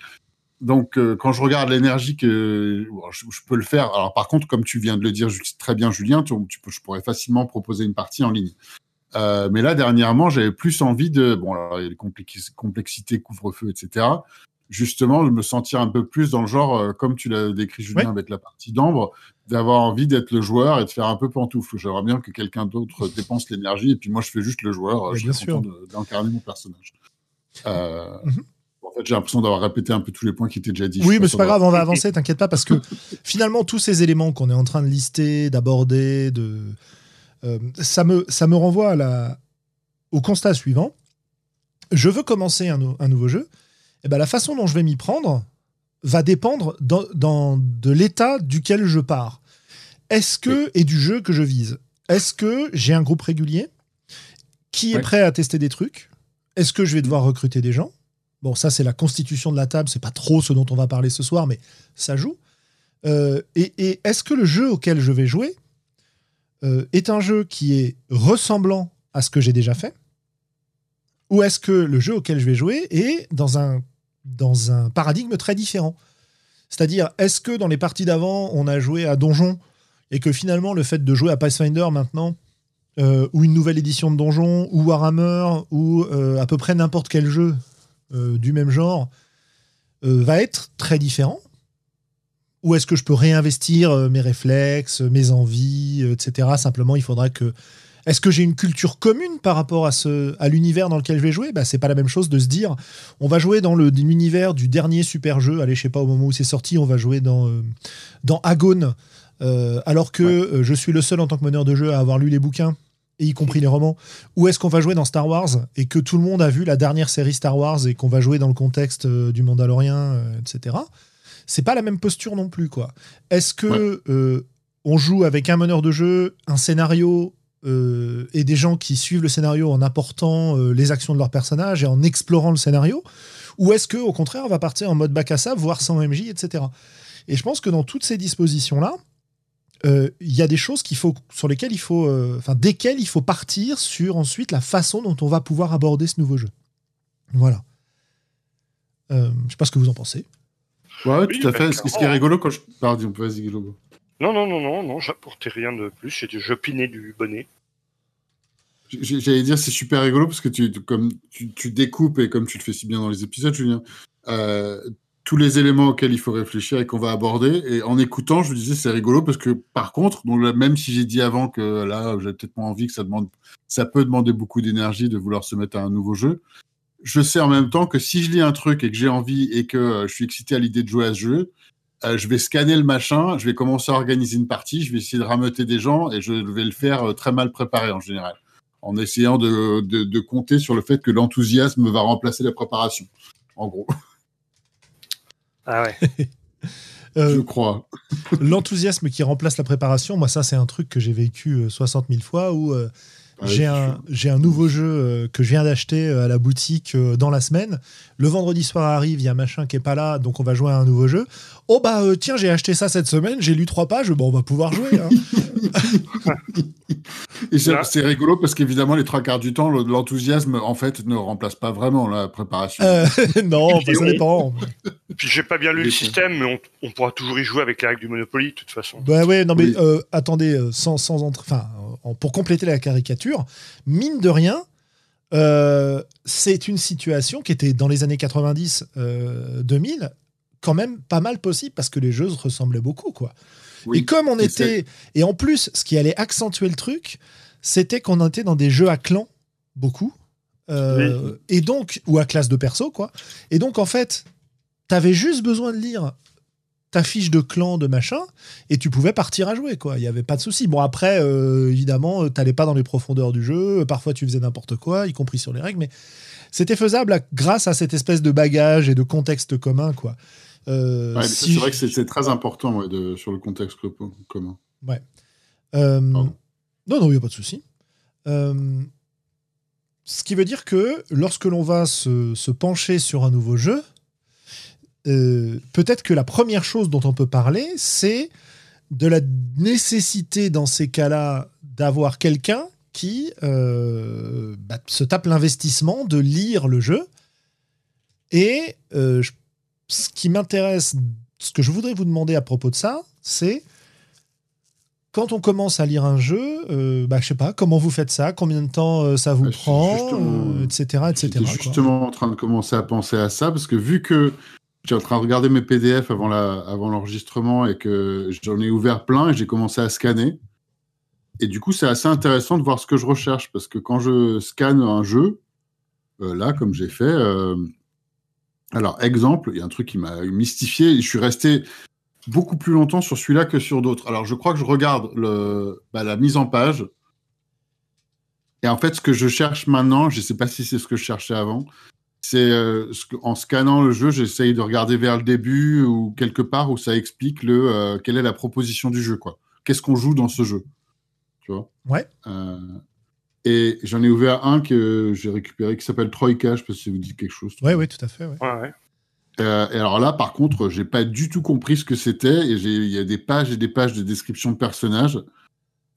Speaker 3: donc, quand je regarde l'énergie que je, peux le faire. Alors, par contre, comme tu viens de le dire très bien, Julien, tu, je pourrais facilement proposer une partie en ligne. Mais là, dernièrement, j'avais plus envie de. Bon, alors, il y a les complexités, couvre-feu, etc. Justement, de me sentir un peu plus dans le genre, euh, comme tu l'as décrit, Julien, avec la partie d'ambre, d'avoir envie d'être le joueur et de faire un peu pantoufle. J'aimerais bien que quelqu'un d'autre dépense l'énergie et puis moi, je fais juste le joueur. je suis content d'incarner mon personnage. Euh, mhm. En fait, j'ai l'impression d'avoir répété un peu tous les points qui étaient déjà dit.
Speaker 1: Oui, mais c'est pas grave, on va avancer, t'inquiète pas, parce que finalement, tous ces éléments qu'on est en train de lister, d'aborder, de, euh, ça, me, ça me renvoie à la, au constat suivant. Je veux commencer un, un nouveau jeu. Et eh ben, la façon dont je vais m'y prendre va dépendre dans, dans de l'état duquel je pars. Est-ce que, et du jeu que je vise, est-ce que j'ai un groupe régulier qui est prêt à tester des trucs? Est-ce que je vais devoir recruter des gens? Bon, ça, c'est la constitution de la table, c'est pas trop ce dont on va parler ce soir, mais ça joue. Euh, et, et est-ce que le jeu auquel je vais jouer euh, est un jeu qui est ressemblant à ce que j'ai déjà fait? Ou est-ce que le jeu auquel je vais jouer est dans un, dans un paradigme très différent C'est-à-dire, est-ce que dans les parties d'avant, on a joué à Donjon et que finalement, le fait de jouer à Pathfinder maintenant, euh, ou une nouvelle édition de Donjon, ou Warhammer, ou euh, à peu près n'importe quel jeu du même genre, va être très différent? Ou est-ce que je peux réinvestir euh, mes réflexes, mes envies, euh, etc. Simplement, il faudra que. Est-ce que j'ai une culture commune par rapport à, ce, à l'univers dans lequel je vais jouer? Bah, C'est pas la même chose de se dire on va jouer dans l'univers du dernier super jeu. Allez, je sais pas, au moment où c'est sorti, on va jouer dans, euh, dans Agone. alors que je suis le seul en tant que meneur de jeu à avoir lu les bouquins, et y compris les romans. Ou est-ce qu'on va jouer dans Star Wars et que tout le monde a vu la dernière série Star Wars et qu'on va jouer dans le contexte du Mandalorien, etc c'est pas la même posture non plus, quoi. Est-ce que euh, on joue avec un meneur de jeu, un scénario euh, et des gens qui suivent le scénario en apportant euh, les actions de leur personnage et en explorant le scénario, ou est-ce que au contraire on va partir en mode bac à sable, voire sans MJ, etc. Et je pense que dans toutes ces dispositions là, il y a des choses qu'il faut sur lesquelles il faut, enfin desquelles il faut partir sur ensuite la façon dont on va pouvoir aborder ce nouveau jeu. Voilà. je sais pas ce que vous en pensez.
Speaker 3: Ouais, tout à fait. Ce, qui est rigolo quand je. Pardon, vas-y, Globo.
Speaker 2: Non, non, non, non, non, j'apportais rien de plus. J'opinais du bonnet.
Speaker 3: J'allais dire, c'est super rigolo parce que tu, comme tu, découpes et comme tu le fais si bien dans les épisodes, Julien, euh, tous les éléments auxquels il faut réfléchir et qu'on va aborder. Et en écoutant, je me disais, c'est rigolo parce que par contre, même si j'ai dit avant que là, j'ai peut-être pas envie que ça demande, ça peut demander beaucoup d'énergie de vouloir se mettre à un nouveau jeu je sais en même temps que si je lis un truc et que j'ai envie et que euh, je suis excité à l'idée de jouer à ce jeu, euh, je vais scanner le machin, je vais commencer à organiser une partie, je vais essayer de rameuter des gens et je vais le faire euh, très mal préparé en général, en essayant de, de, compter sur le fait que l'enthousiasme va remplacer la préparation, en gros.
Speaker 2: Ah ouais.
Speaker 3: je crois.
Speaker 1: L'enthousiasme qui remplace la préparation, moi ça c'est un truc que j'ai vécu 60 000 fois où j'ai un, un, nouveau jeu euh, que je viens d'acheter euh, à la boutique euh, dans la semaine. Le vendredi soir arrive, il y a machin qui est pas là, donc on va jouer à un nouveau jeu. Oh bah tiens, j'ai acheté ça cette semaine, j'ai lu trois pages, bon on va pouvoir jouer. Hein.
Speaker 3: Et c'est rigolo parce qu'évidemment, les trois quarts du temps, l'enthousiasme, en fait, ne remplace pas vraiment la préparation.
Speaker 1: non, ça dépend.
Speaker 2: Puis j'ai pas bien lu le système, mais on, pourra toujours y jouer avec les règles du Monopoly, de toute façon.
Speaker 1: Bah ouais, non mais attendez, sans, sans enfin, pour compléter la caricature, mine de rien, euh, c'est une situation qui était dans les années 90-2000 euh, quand même pas mal possible parce que les jeux ressemblaient beaucoup quoi. et comme on était et en plus ce qui allait accentuer le truc, c'était qu'on était dans des jeux à clan beaucoup euh, et donc ou à classe de perso quoi. Et donc en fait, t'avais juste besoin de lire ta fiche de clan, de machin, et tu pouvais partir à jouer, quoi. Il n'y avait pas de souci. Bon, après, euh, évidemment, euh, t'allais pas dans les profondeurs du jeu, parfois tu faisais n'importe quoi, y compris sur les règles, mais c'était faisable grâce à cette espèce de bagage et de contexte commun, quoi.
Speaker 3: Euh, c'est vrai que c'est très important de, sur le contexte commun.
Speaker 1: Ouais. non, non, il n'y a pas de souci. ce qui veut dire que lorsque l'on va se, se pencher sur un nouveau jeu, euh, peut-être que la première chose dont on peut parler, c'est de la nécessité dans ces cas-là d'avoir quelqu'un qui euh, bah, se tape l'investissement de lire le jeu. Et euh, ce qui m'intéresse, ce que je voudrais vous demander à propos de ça, c'est quand on commence à lire un jeu, euh, bah, je sais pas, comment vous faites ça, combien de temps euh, ça vous
Speaker 3: Bah,
Speaker 1: prend,
Speaker 3: justement-
Speaker 1: euh, etc. etc.
Speaker 3: J'étais
Speaker 1: quoi.
Speaker 3: justement en train de commencer à penser à ça parce que vu que j'étais en train de regarder mes PDF avant l'enregistrement et que j'en ai ouvert plein et j'ai commencé à scanner. Et du coup, c'est assez intéressant de voir ce que je recherche parce que quand je scanne un jeu, euh, là, comme j'ai fait, alors exemple, il y a un truc qui m'a mystifié. Je suis resté beaucoup plus longtemps sur celui-là que sur d'autres. Alors, je crois que je regarde le, bah, la mise en page. Et en fait, ce que je cherche maintenant, je ne sais pas si c'est ce que je cherchais avant, c'est euh, ce en scannant le jeu, j'essaye de regarder vers le début ou quelque part où ça explique le euh, quelle est la proposition du jeu, quoi. Qu'est-ce qu'on joue dans ce jeu, tu vois?
Speaker 1: Ouais.
Speaker 3: Euh, et j'en ai ouvert un que j'ai récupéré qui s'appelle Troika, je sais pas si ça vous dit quelque chose.
Speaker 1: Ouais, ouais, tout à fait. ouais.
Speaker 2: Ouais, ouais.
Speaker 3: Euh, et alors là, par contre, j'ai pas du tout compris ce que c'était. Et il y a des pages et des pages de description de personnages.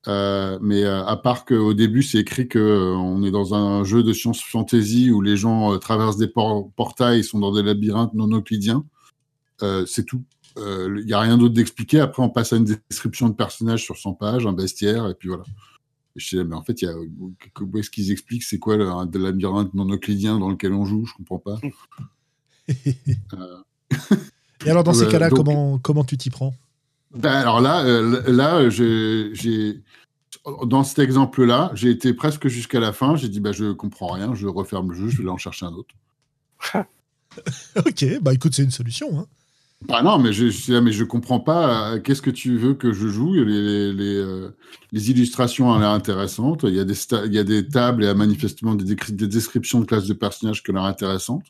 Speaker 3: Euh, mais euh, à part qu'au début, c'est écrit que euh, on est dans un jeu de science fantasy où les gens euh, traversent des por- portails, sont dans des labyrinthes non euclidiens. Euh, c'est tout. Il n'y a rien d'autre d'expliqué. Après, on passe à une description de personnage sur 100 pages, un bestiaire, et puis voilà. Et je sais, mais en fait, il y a, où est-ce qu'ils expliquent c'est quoi le, un labyrinthe non euclidien dans lequel on joue? Je comprends pas.
Speaker 1: Et alors, dans ces cas-là,
Speaker 3: donc-
Speaker 1: comment, comment tu t'y prends?
Speaker 3: Ben, alors là, euh, là, j'ai dans cet exemple-là, j'ai été presque jusqu'à la fin. J'ai dit, bah, je comprends rien, je referme le jeu, je vais aller en chercher un autre.
Speaker 1: Ok, bah écoute, c'est une solution. Hein.
Speaker 3: Ah non, mais je, je mais je comprends pas. euh, Qu'est-ce que tu veux que je joue? Les, les, les, euh, les illustrations ont l'air intéressantes. Il y, a des il y a des tables et euh, manifestement des, des descriptions de classes de personnages qui ont l'air intéressantes.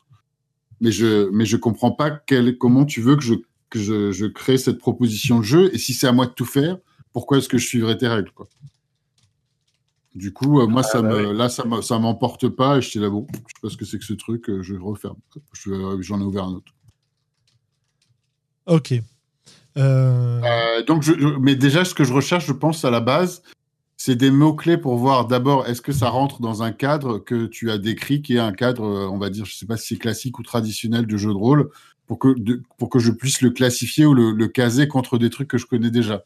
Speaker 3: Mais je mais je comprends pas quel, comment tu veux que je que je, je crée cette proposition de jeu et si c'est à moi de tout faire, pourquoi est-ce que je suivrais tes règles quoi? Du coup, euh, moi ça
Speaker 2: bah
Speaker 3: me là ça ça m'emporte pas et je suis là bon, je sais pas ce que c'est que ce truc, euh, je referme. Je- J'en ai ouvert un autre.
Speaker 1: Ok. Euh,
Speaker 3: Euh, donc, je, mais déjà, ce que je recherche, je pense à la base, c'est des mots-clés pour voir d'abord, est-ce que ça rentre dans un cadre que tu as décrit, qui est un cadre, euh, on va dire, je sais pas si c'est classique ou traditionnel de jeu de rôle, pour que, pour que je puisse le classifier ou le, caser contre des trucs que je connais déjà.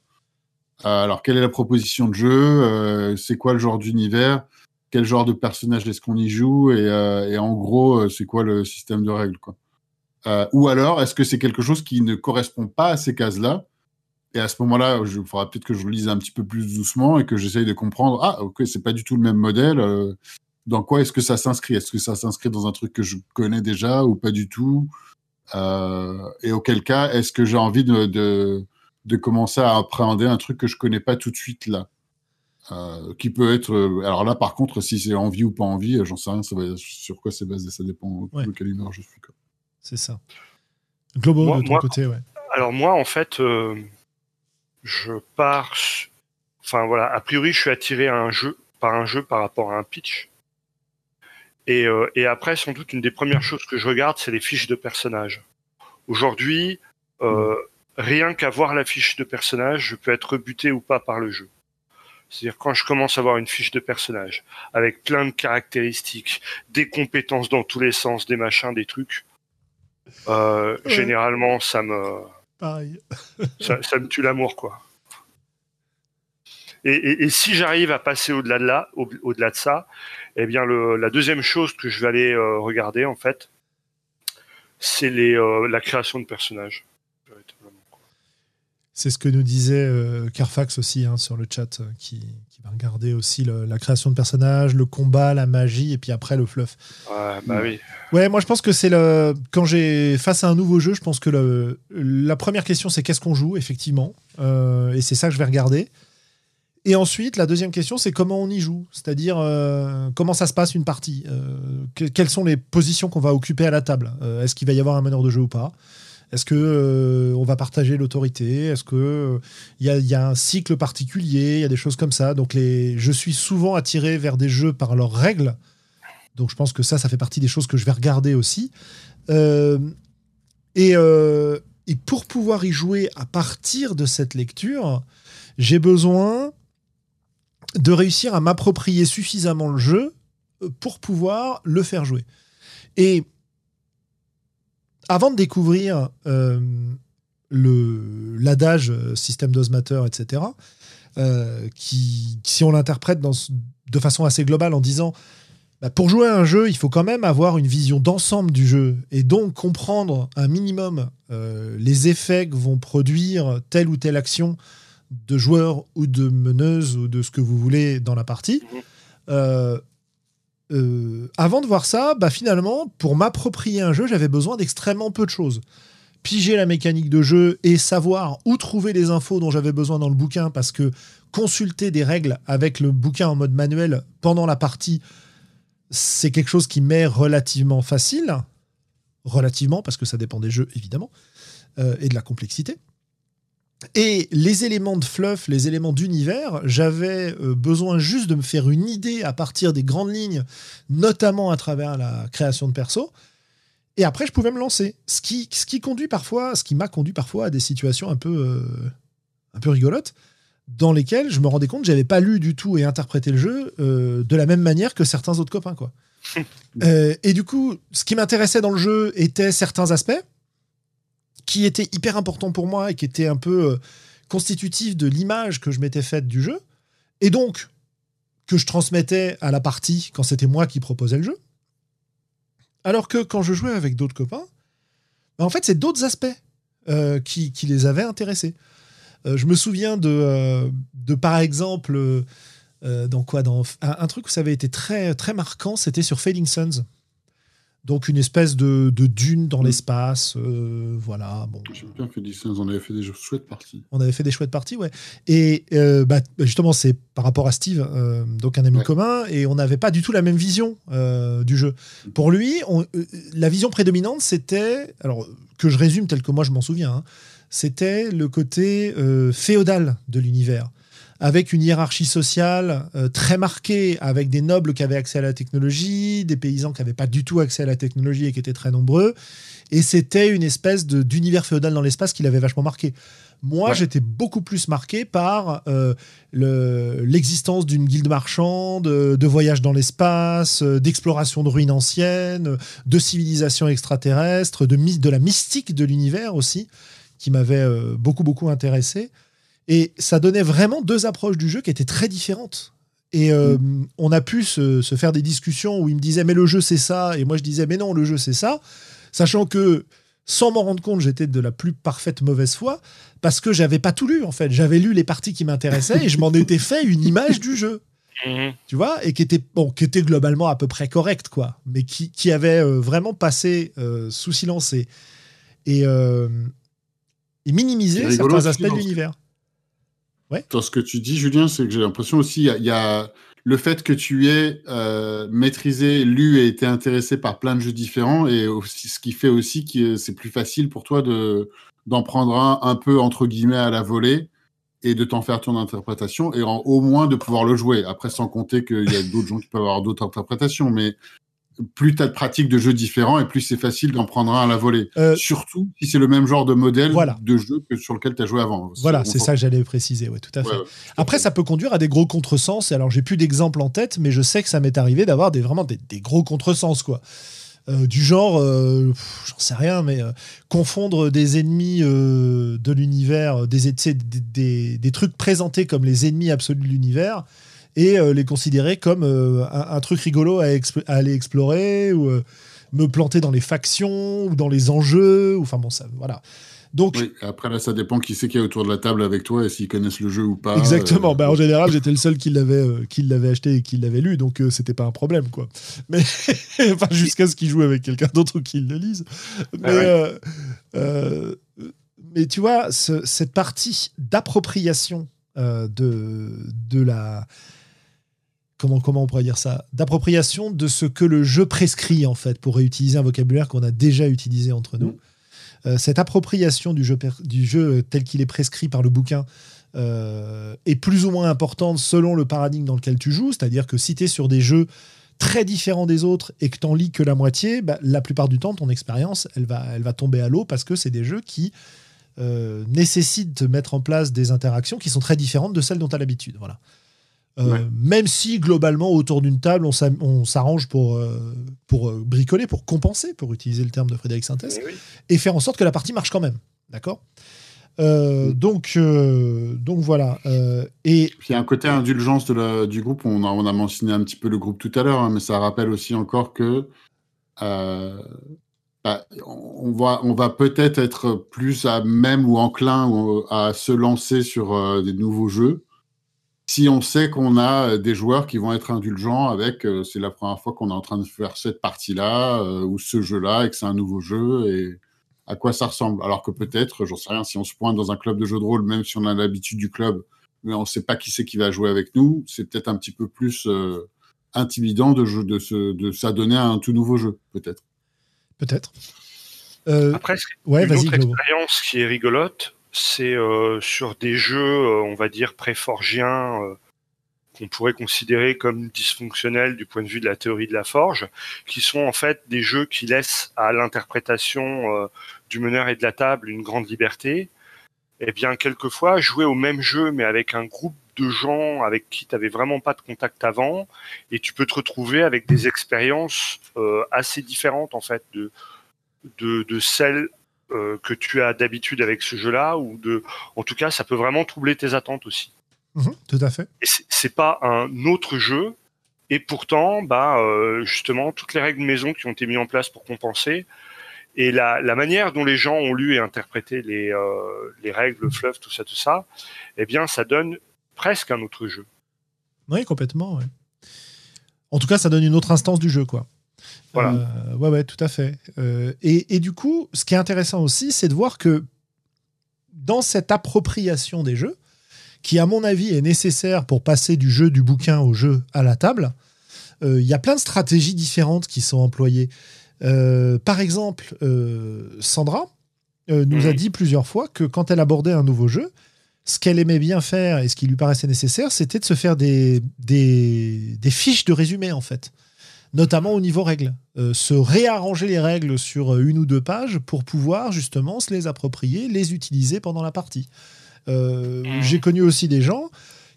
Speaker 3: Alors, quelle est la proposition de jeu? C'est quoi le genre d'univers? Quel genre de personnage est-ce qu'on y joue? Et, et en gros, c'est quoi le système de règles quoi? Euh, Ou alors, est-ce que c'est quelque chose qui ne correspond pas à ces cases-là? Et à ce moment-là, il faudra peut-être que je le lise un petit peu plus doucement et que j'essaye de comprendre. Ah, ok, c'est pas du tout le même modèle. euh, dans quoi est-ce que ça s'inscrit? Est-ce que ça s'inscrit dans un truc que je connais déjà ou pas du tout? Euh, Et auquel cas, est-ce que j'ai envie de, de, de commencer à appréhender un truc que je connais pas tout de suite là? Qui peut être. alors là, par contre, si c'est envie ou pas envie, j'en sais rien. Ça va, sur quoi c'est basé Ça dépend
Speaker 1: Ouais.
Speaker 3: de quelle humeur je suis. quoi.
Speaker 1: C'est ça. Globo,
Speaker 2: Moi-
Speaker 1: de ton
Speaker 2: moi-
Speaker 1: côté, ouais.
Speaker 2: Alors moi, en fait, euh, je pars. Enfin voilà, a priori, je suis attiré à un jeu par un jeu par rapport à un pitch. Et, euh, et après, sans doute, une des premières choses que je regarde, c'est les fiches de personnages. Aujourd'hui, euh, rien qu'à voir la fiche de personnage, je peux être rebuté ou pas par le jeu. C'est-à-dire quand je commence à voir une fiche de personnage avec plein de caractéristiques, des compétences dans tous les sens, des machins, des trucs, euh,
Speaker 1: Ouais.
Speaker 2: généralement ça me
Speaker 1: Pareil.
Speaker 2: ça, ça me tue l'amour, quoi. Et, et- et si j'arrive à passer au-delà de là, au- au-delà de ça, eh bien le, la deuxième chose que je vais aller euh, regarder en fait, c'est les euh, la création de personnages.
Speaker 1: C'est ce que nous disait euh, Carfax aussi hein, sur le chat, euh, qui, qui va regarder aussi le- la création de personnages, le combat, la magie, et puis après le fluff.
Speaker 2: Ouais, bah
Speaker 3: Mm.
Speaker 2: oui.
Speaker 1: Ouais, moi je pense que c'est le. Quand j'ai face à un nouveau jeu, je pense que le... la première question c'est qu'est-ce qu'on joue, effectivement. Euh, et c'est ça que je vais regarder. Et ensuite, la deuxième question c'est comment on y joue. C'est-à-dire euh, comment ça se passe une partie. Euh, que- quelles sont les positions qu'on va occuper à la table. Euh, Est-ce qu'il va y avoir un meneur de jeu ou pas? Est-ce que euh, on va partager l'autorité? Est-ce que euh, il y, a, il y a un cycle particulier? Il y a des choses comme ça. Donc je suis souvent attiré vers des jeux par leurs règles. Donc je pense que ça, ça fait partie des choses que je vais regarder aussi. Euh, et, euh, et pour pouvoir y jouer à partir de cette lecture, j'ai besoin de réussir à m'approprier suffisamment le jeu euh, pour pouvoir le faire jouer. Et avant de découvrir euh, l'adage euh, système does matter, etc., euh, qui, si on l'interprète de façon assez globale en disant bah, pour jouer à un jeu, il faut quand même avoir une vision d'ensemble du jeu et donc comprendre un minimum euh, les effets que vont produire telle ou telle action de joueur ou de meneuse ou de ce que vous voulez dans la partie.
Speaker 2: Mhm.
Speaker 1: Euh, euh, avant de voir ça, bah finalement, pour m'approprier un jeu, j'avais besoin d'extrêmement peu de choses. Piger la mécanique de jeu et savoir où trouver les infos dont j'avais besoin dans le bouquin, parce que consulter des règles avec le bouquin en mode manuel pendant la partie, c'est quelque chose qui m'est relativement facile. Relativement, parce que ça dépend des jeux, évidemment, euh, et de la complexité. Et les éléments de fluff, les éléments d'univers, j'avais euh, besoin juste de me faire une idée à partir des grandes lignes, notamment à travers la création de perso. Et après, je pouvais me lancer. Ce qui, ce qui conduit parfois, ce qui m'a conduit parfois à des situations un peu, euh, un peu rigolotes, dans lesquelles je me rendais compte que j'avais pas lu du tout et interprété le jeu euh, de la même manière que certains autres copains, quoi. Euh, et du coup, ce qui m'intéressait dans le jeu était certains aspects qui étaient hyper importants pour moi et qui étaient un peu euh, constitutifs de l'image que je m'étais faite du jeu, et donc que je transmettais à la partie quand c'était moi qui proposais le jeu. Alors que quand je jouais avec d'autres copains, bah, en fait, c'est d'autres aspects euh, qui, qui les avaient intéressés. Euh, je me souviens de, de par exemple, dans quoi dans, un, truc où ça avait été très, très marquant, c'était sur Fading Suns. Donc une espèce de, de dune dans
Speaker 3: Mm.
Speaker 1: l'espace. euh, voilà. Bon,
Speaker 3: bien fait on avait fait des chouettes parties.
Speaker 1: on avait fait des chouettes parties, ouais. Et euh, bah, justement, c'est par rapport à Steve, euh, donc un ami
Speaker 3: Ouais.
Speaker 1: commun, et on n'avait pas du tout la même vision euh, du jeu. Pour lui, on- la vision prédominante, c'était, alors que je résume tel que moi je m'en souviens, hein, c'était le côté féodal de l'univers, avec une hiérarchie sociale euh, très marquée, avec des nobles qui avaient accès à la technologie, des paysans qui n'avaient pas du tout accès à la technologie et qui étaient très nombreux. Et c'était une espèce d'univers féodal dans l'espace qui l'avait vachement marqué. Moi,
Speaker 3: Ouais.
Speaker 1: j'étais beaucoup plus marqué par euh, le- l'existence d'une guilde marchande, de, de voyage dans l'espace, euh, d'exploration de ruines anciennes, de civilisation extraterrestre, de, de la mystique de l'univers aussi, qui m'avait euh, beaucoup, beaucoup intéressé. Et ça donnait vraiment deux approches du jeu qui étaient très différentes. Et euh, on a pu se, se faire des discussions où il me disait mais le jeu c'est ça. Et moi je disais mais non le jeu c'est ça. Sachant que sans m'en rendre compte j'étais de la plus parfaite mauvaise foi parce que j'avais pas tout lu en fait. J'avais lu les parties qui m'intéressaient et je m'en étais fait une image du jeu.
Speaker 2: Mhm.
Speaker 1: tu vois et qui était bon qui était globalement à peu près correcte quoi. Mais qui, qui avait euh, vraiment passé euh, sous silence et et, euh, et minimisé certains aspects de
Speaker 3: dans Dans ce que tu dis, Julien, c'est que j'ai l'impression aussi, il y a, le fait que tu aies euh, maîtrisé, lu et été intéressé par plein de jeux différents, et ce qui fait aussi que c'est plus facile pour toi de d'en prendre un un peu entre guillemets à la volée et de t'en faire ton interprétation et au moins de pouvoir le jouer. Après, sans compter qu'il y a d'autres gens qui peuvent avoir d'autres interprétations, mais plus tu as de pratiques de jeux différents et plus c'est facile d'en prendre un à la volée.
Speaker 1: Euh,
Speaker 3: Surtout si c'est le même genre de modèle
Speaker 1: Voilà.
Speaker 3: de jeu que sur lequel tu as joué avant.
Speaker 1: voilà c'est ça que j'allais préciser ouais tout à fait
Speaker 3: Ouais, ouais.
Speaker 1: Après, ça peut conduire à des gros contresens. Et alors, j'ai plus d'exemples en tête, mais je sais que ça m'est arrivé d'avoir des, vraiment des, des gros contresens, quoi. Euh, du genre, euh, j'en sais rien, mais euh, confondre des ennemis de l'univers, des, des- des trucs présentés comme les ennemis absolus de l'univers, et euh, les considérer comme euh, un, un truc rigolo à, aller explorer, ou euh, me planter dans les factions, ou dans les enjeux, ou enfin bon, ça, voilà. Donc,
Speaker 3: Oui, après là, ça dépend qui c'est qui est autour de la table avec toi et s'ils connaissent le jeu ou pas.
Speaker 1: Exactement.
Speaker 3: Euh,
Speaker 1: Bah, en général, j'étais le seul qui l'avait euh, qui l'avait acheté et qui l'avait lu, donc euh, c'était pas un problème, quoi. Mais enfin, jusqu'à ce qu'il joue avec quelqu'un d'autre ou qu'il le lise. Mais,
Speaker 2: Ah ouais.
Speaker 1: euh, mais tu vois, ce- cette partie d'appropriation de de la comment comment on pourrait dire ça d'appropriation de ce que le jeu prescrit en fait pour réutiliser un vocabulaire qu'on a déjà utilisé entre nous.
Speaker 3: Mm.
Speaker 1: Euh, cette appropriation du jeu, du jeu tel qu'il est prescrit par le bouquin euh, est plus ou moins importante selon le paradigme dans lequel tu joues. C'est-à-dire que si tu es sur des jeux très différents des autres et que tu lis que la moitié, bah, la plupart du temps, ton expérience, elle va, elle va tomber à l'eau parce que c'est des jeux qui euh, nécessitent de mettre en place des interactions qui sont très différentes de celles dont tu as l'habitude. Voilà. Euh,
Speaker 3: Ouais.
Speaker 1: Même si globalement autour d'une table on s'arrange pour, euh, pour euh, bricoler, pour compenser, pour utiliser le terme de Frédéric Sintès,
Speaker 2: oui.
Speaker 1: et faire en sorte que la partie marche quand même. D'accord? Euh, donc, euh, donc voilà. Euh, et
Speaker 3: il y a un côté indulgence de la- du groupe. On a, on a mentionné un petit peu le groupe tout à l'heure, hein, mais ça rappelle aussi encore que euh, bah, on va, on va peut-être être plus à même ou enclin ou à se lancer sur euh, des nouveaux jeux si on sait qu'on a des joueurs qui vont être indulgents avec euh, c'est la première fois qu'on est en train de faire cette partie-là euh, ou ce jeu-là et que c'est un nouveau jeu et à quoi ça ressemble? Alors que peut-être, j'en sais rien, si on se pointe dans un club de jeu de rôle, même si on a l'habitude du club, mais on ne sait pas qui c'est qui va jouer avec nous, c'est peut-être un petit peu plus euh, intimidant de, jeu, de, se, de s'adonner à un tout nouveau jeu, peut-être.
Speaker 1: peut-être. Euh,
Speaker 2: Après,
Speaker 1: ouais,
Speaker 2: une
Speaker 1: vas-y,
Speaker 2: autre expérience qui est rigolote, c'est euh, sur des jeux, euh, on va dire, préforgiens, euh, qu'on pourrait considérer comme dysfonctionnels du point de vue de la théorie de la forge, qui sont en fait des jeux qui laissent à l'interprétation du meneur et de la table une grande liberté. Eh bien, quelquefois, jouer au même jeu, mais avec un groupe de gens avec qui tu n'avais vraiment pas de contact avant, et tu peux te retrouver avec des expériences assez différentes, en fait, de, de, de celles euh, que tu as d'habitude avec ce jeu-là, ou de, en tout cas, ça peut vraiment troubler tes attentes aussi.
Speaker 1: Mhm, tout à fait.
Speaker 2: C'est- pas un autre jeu, et pourtant, bah, euh, justement, toutes les règles de maison qui ont été mises en place pour compenser, et la, la manière dont les gens ont lu et interprété les, euh, les règles, le fluff, tout ça, tout ça, eh bien, ça donne presque un autre jeu.
Speaker 1: Oui, complètement. ouais. En tout cas, ça donne une autre instance du jeu, quoi.
Speaker 2: Voilà.
Speaker 1: Euh, ouais, ouais, tout à fait. Euh, et, et du coup, ce qui est intéressant aussi, c'est de voir que dans cette appropriation des jeux, qui à mon avis est nécessaire pour passer du jeu du bouquin au jeu à la table, euh, il y a plein de stratégies différentes qui sont employées. Euh, par exemple, Sandra nous a
Speaker 2: Mhm.
Speaker 1: dit plusieurs fois que quand elle abordait un nouveau jeu, ce qu'elle aimait bien faire et ce qui lui paraissait nécessaire, c'était de se faire des, des, des fiches de résumé, en fait. Notamment au niveau règles. Euh, se réarranger les règles sur une ou deux pages pour pouvoir justement se les approprier, les utiliser pendant la partie. Euh,
Speaker 2: Mhm.
Speaker 1: J'ai connu aussi des gens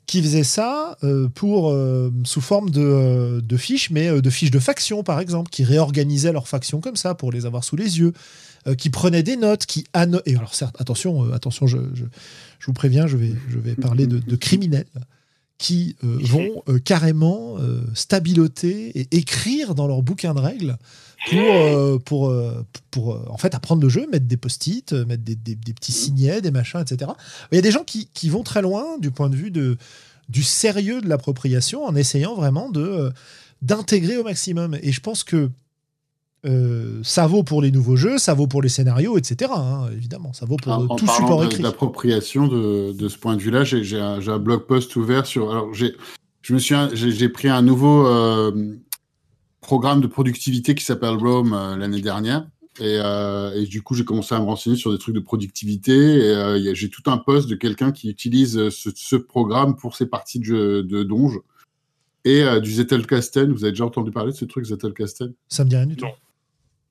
Speaker 1: qui faisaient ça euh, pour, euh, sous forme de, euh, de fiches, mais euh, de fiches de factions, par exemple, qui réorganisaient leurs factions comme ça pour les avoir sous les yeux, euh, qui prenaient des notes, qui anno- Et alors, certes, attention, euh, attention je, je, je vous préviens, je vais, je vais parler de, de criminels qui euh, vont euh, carrément euh, stabiloter et écrire dans leur bouquin de règles pour, pour, pour en fait apprendre le jeu, mettre des post-it, mettre des, des- des petits signets, des machins, etc. Il y a des gens qui, qui vont très loin du point de vue de, du sérieux de l'appropriation en essayant vraiment de d'intégrer au maximum. Et je pense que euh, ça vaut pour les nouveaux jeux, ça vaut pour les scénarios, etc. hein, évidemment, ça vaut pour
Speaker 3: En,
Speaker 1: euh,
Speaker 3: en
Speaker 1: tout
Speaker 3: parlant
Speaker 1: support
Speaker 3: de-
Speaker 1: écrit.
Speaker 3: d'appropriation de, de ce point de vue-là, j'ai j'ai un, j'ai un blog post ouvert sur. Alors, j'ai, je me suis, j'ai j'ai pris un nouveau euh, programme de productivité qui s'appelle Rome euh, l'année dernière. Et, euh, et du coup, j'ai commencé à me renseigner sur des trucs de productivité. Et euh, il y a- j'ai tout un post de quelqu'un qui utilise ce, ce programme pour ses parties de, jeu- de donge. Et euh, du Zettelkasten. Vous avez déjà entendu parler de ce truc, Zettelkasten?
Speaker 1: Ça me dit rien du tout.
Speaker 2: Non.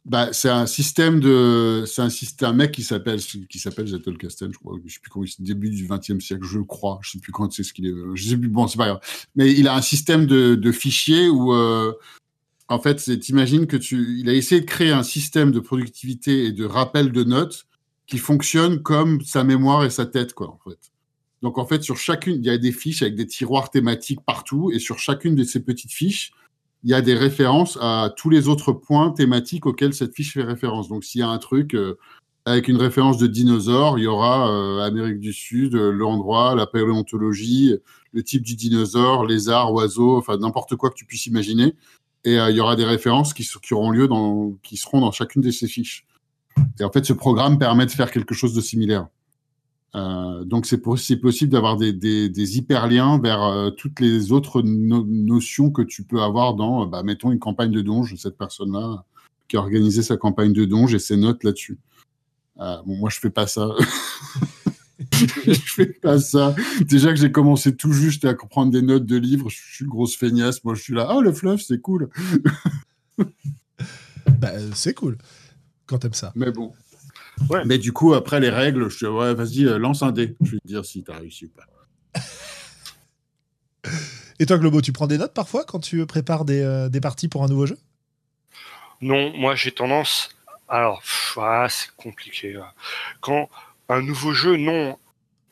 Speaker 3: Bah, c'est un système de, c'est un système, un mec qui s'appelle, qui s'appelle Zettelkasten, je crois, je sais plus quand, c'est début du XXe siècle, je crois, je sais plus quand c'est ce qu'il est, je sais plus, bon, c'est pas grave. Mais il a un système de, de fichiers où, euh, en fait, t'imagines que tu, il a essayé de créer un système de productivité et de rappel de notes qui fonctionne comme sa mémoire et sa tête, quoi, en fait. Donc, en fait, sur chacune, il y a des fiches avec des tiroirs thématiques partout, et sur chacune de ces petites fiches, il y a des références à tous les autres points thématiques auxquels cette fiche fait référence. Donc, s'il y a un truc euh, avec une référence de dinosaure, il y aura euh, Amérique du Sud, euh, l'endroit, la paléontologie, le type du dinosaure, lézard, oiseau, enfin n'importe quoi que tu puisses imaginer. Et il y aura des références qui, qui auront lieu dans, qui seront dans chacune de ces fiches. Et en fait, ce programme permet de faire quelque chose de similaire. Euh, donc, c'est po- c'est possible d'avoir des, des, des hyperliens vers euh, toutes les autres no- notions que tu peux avoir dans, euh, bah, mettons, une campagne de donge, cette personne-là qui a organisé sa campagne de donge et ses notes là-dessus. Euh, bon, moi, je fais pas ça. je fais pas ça. Déjà que j'ai commencé tout juste à prendre des notes de livres, je suis une grosse feignasse. Moi, je suis là, ah, le fluff, c'est cool.
Speaker 1: Bah, c'est cool quand t'aimes ça.
Speaker 3: Mais bon.
Speaker 2: Ouais.
Speaker 3: Mais du coup, après les règles, je dis, ouais, vas-y, euh, lance un dé. Je vais te dire si t'as réussi ou pas.
Speaker 1: Et toi, Globo, tu prends des notes parfois quand tu prépares des, euh, des parties pour un nouveau jeu?
Speaker 2: Non, moi j'ai tendance. Alors, ah, c'est compliqué. Quand un nouveau jeu, non.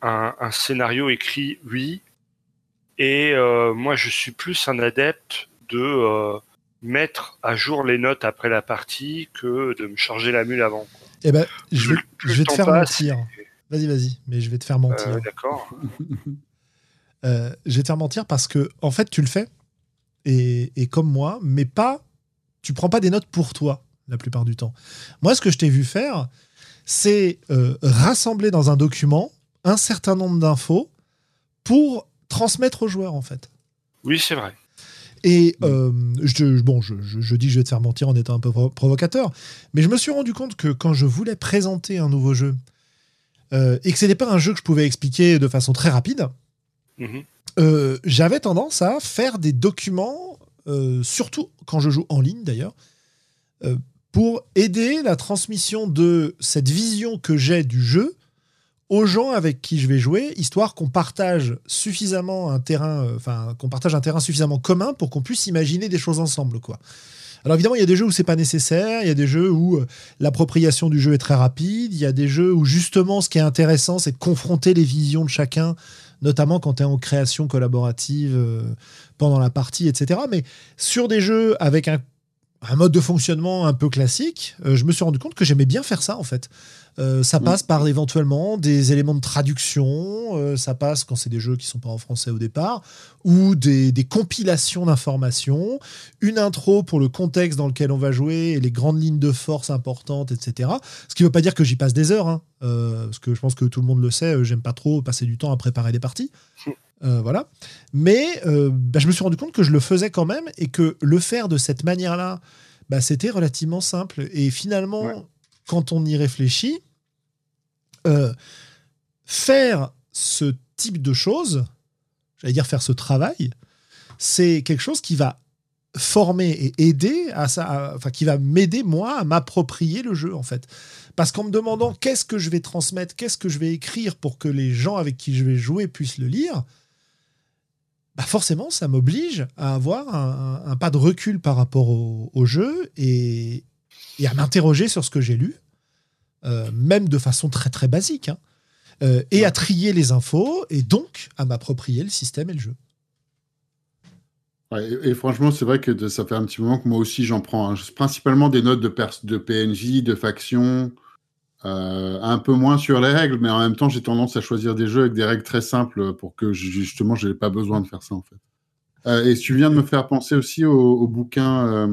Speaker 2: Un, un scénario écrit, oui. Et euh, moi, je suis plus un adepte de euh, mettre à jour les notes après la partie que de me charger la mule avant.
Speaker 1: Eh ben, je vais, je vais te faire mentir. Vas-y, vas-y, mais je vais te faire mentir.
Speaker 2: D'accord.
Speaker 1: Euh, je vais te faire mentir parce que, en fait, tu le fais, et, et, comme moi, mais pas. Tu prends pas des notes pour toi, la plupart du temps. Moi, ce que je t'ai vu faire, c'est euh, rassembler dans un document un certain nombre d'infos pour transmettre aux joueurs, en fait.
Speaker 2: Oui, c'est vrai.
Speaker 1: Et euh, je, bon, je, je, dis que je vais te faire mentir en étant un peu provocateur, mais je me suis rendu compte que quand je voulais présenter un nouveau jeu, euh, et que ce n'était pas un jeu que je pouvais expliquer de façon très rapide,
Speaker 2: Mhm.
Speaker 1: euh, j'avais tendance à faire des documents, surtout quand je joue en ligne d'ailleurs, pour aider la transmission de cette vision que j'ai du jeu aux gens avec qui je vais jouer, histoire qu'on partage suffisamment un terrain, euh, enfin qu'on partage un terrain suffisamment commun pour qu'on puisse imaginer des choses ensemble, quoi. Alors évidemment, il y a des jeux où c'est pas nécessaire, il y a des jeux où euh, l'appropriation du jeu est très rapide, il y a des jeux où justement ce qui est intéressant, c'est de confronter les visions de chacun, notamment quand tu es en création collaborative euh, pendant la partie, etc. Mais sur des jeux avec un, un mode de fonctionnement un peu classique, euh, je me suis rendu compte que j'aimais bien faire ça en fait. Euh, ça passe par éventuellement des éléments de traduction, euh, ça passe quand c'est des jeux qui sont pas en français au départ, ou des, des compilations d'informations, une intro pour le contexte dans lequel on va jouer et les grandes lignes de force importantes, etc. Ce qui ne veut pas dire que j'y passe des heures, hein, parce que je pense que tout le monde le sait, j'aime pas trop passer du temps à préparer des parties. Euh, voilà. Mais euh, bah, je me suis rendu compte que je le faisais quand même et que le faire de cette manière-là, bah, c'était relativement simple. Et finalement,
Speaker 2: Ouais.
Speaker 1: quand on y réfléchit, euh, faire ce type de choses, j'allais dire faire ce travail, c'est quelque chose qui va former et aider à ça, enfin qui va m'aider moi à m'approprier le jeu en fait. Parce qu'en me demandant qu'est-ce que je vais transmettre, qu'est-ce que je vais écrire pour que les gens avec qui je vais jouer puissent le lire, bah forcément ça m'oblige à avoir un, pas de recul par rapport au, jeu et, à m'interroger sur ce que j'ai lu, euh, même de façon très très basique, hein, euh, et à trier les infos et donc à m'approprier le système et le jeu.
Speaker 3: Et, franchement, c'est vrai que ça fait un petit moment que moi aussi j'en prends. hein. Principalement des notes de, de PNJ, de factions, euh, un peu moins sur les règles, mais en même temps, j'ai tendance à choisir des jeux avec des règles très simples pour que justement, je n'ai pas besoin de faire ça en fait. Euh, et tu viens de me faire penser aussi au, au bouquin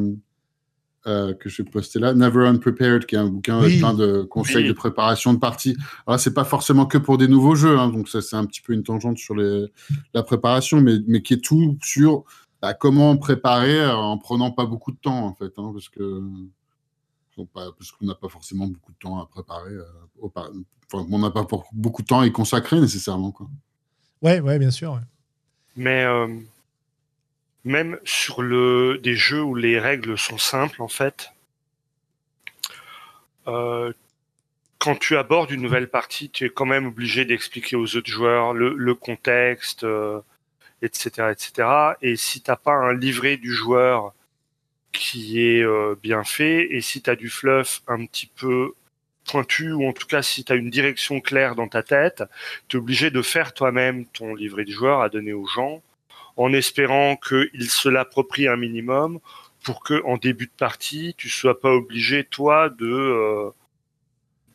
Speaker 3: euh, que je vais poster là, Never Unprepared, qui est un bouquin
Speaker 1: Oui.
Speaker 3: plein de conseils
Speaker 2: Oui.
Speaker 3: de préparation de parties. Alors c'est pas forcément que pour des nouveaux jeux, hein, donc ça c'est un petit peu une tangente sur les, la préparation, mais, mais qui est tout sur bah, comment préparer en prenant pas beaucoup de temps en fait, hein, parce que pas- parce qu'on n'a pas forcément beaucoup de temps à préparer. euh, au enfin, on n'a pas pour- beaucoup de temps à y consacrer nécessairement. Quoi.
Speaker 1: Ouais, ouais, bien sûr. ouais.
Speaker 2: Mais euh, même sur le, des jeux où les règles sont simples, en fait, euh, quand tu abordes une nouvelle partie, tu es quand même obligé d'expliquer aux autres joueurs le, le contexte, euh, etc., etc. Et si t'as pas un livret du joueur qui est euh, bien fait, et si tu as du fluff un petit peu pointu, ou en tout cas si tu as une direction claire dans ta tête, tu es obligé de faire toi-même ton livret du joueur à donner aux gens, en espérant qu'ils se l'approprient un minimum, pour que en début de partie, tu sois pas obligé, toi, de, euh,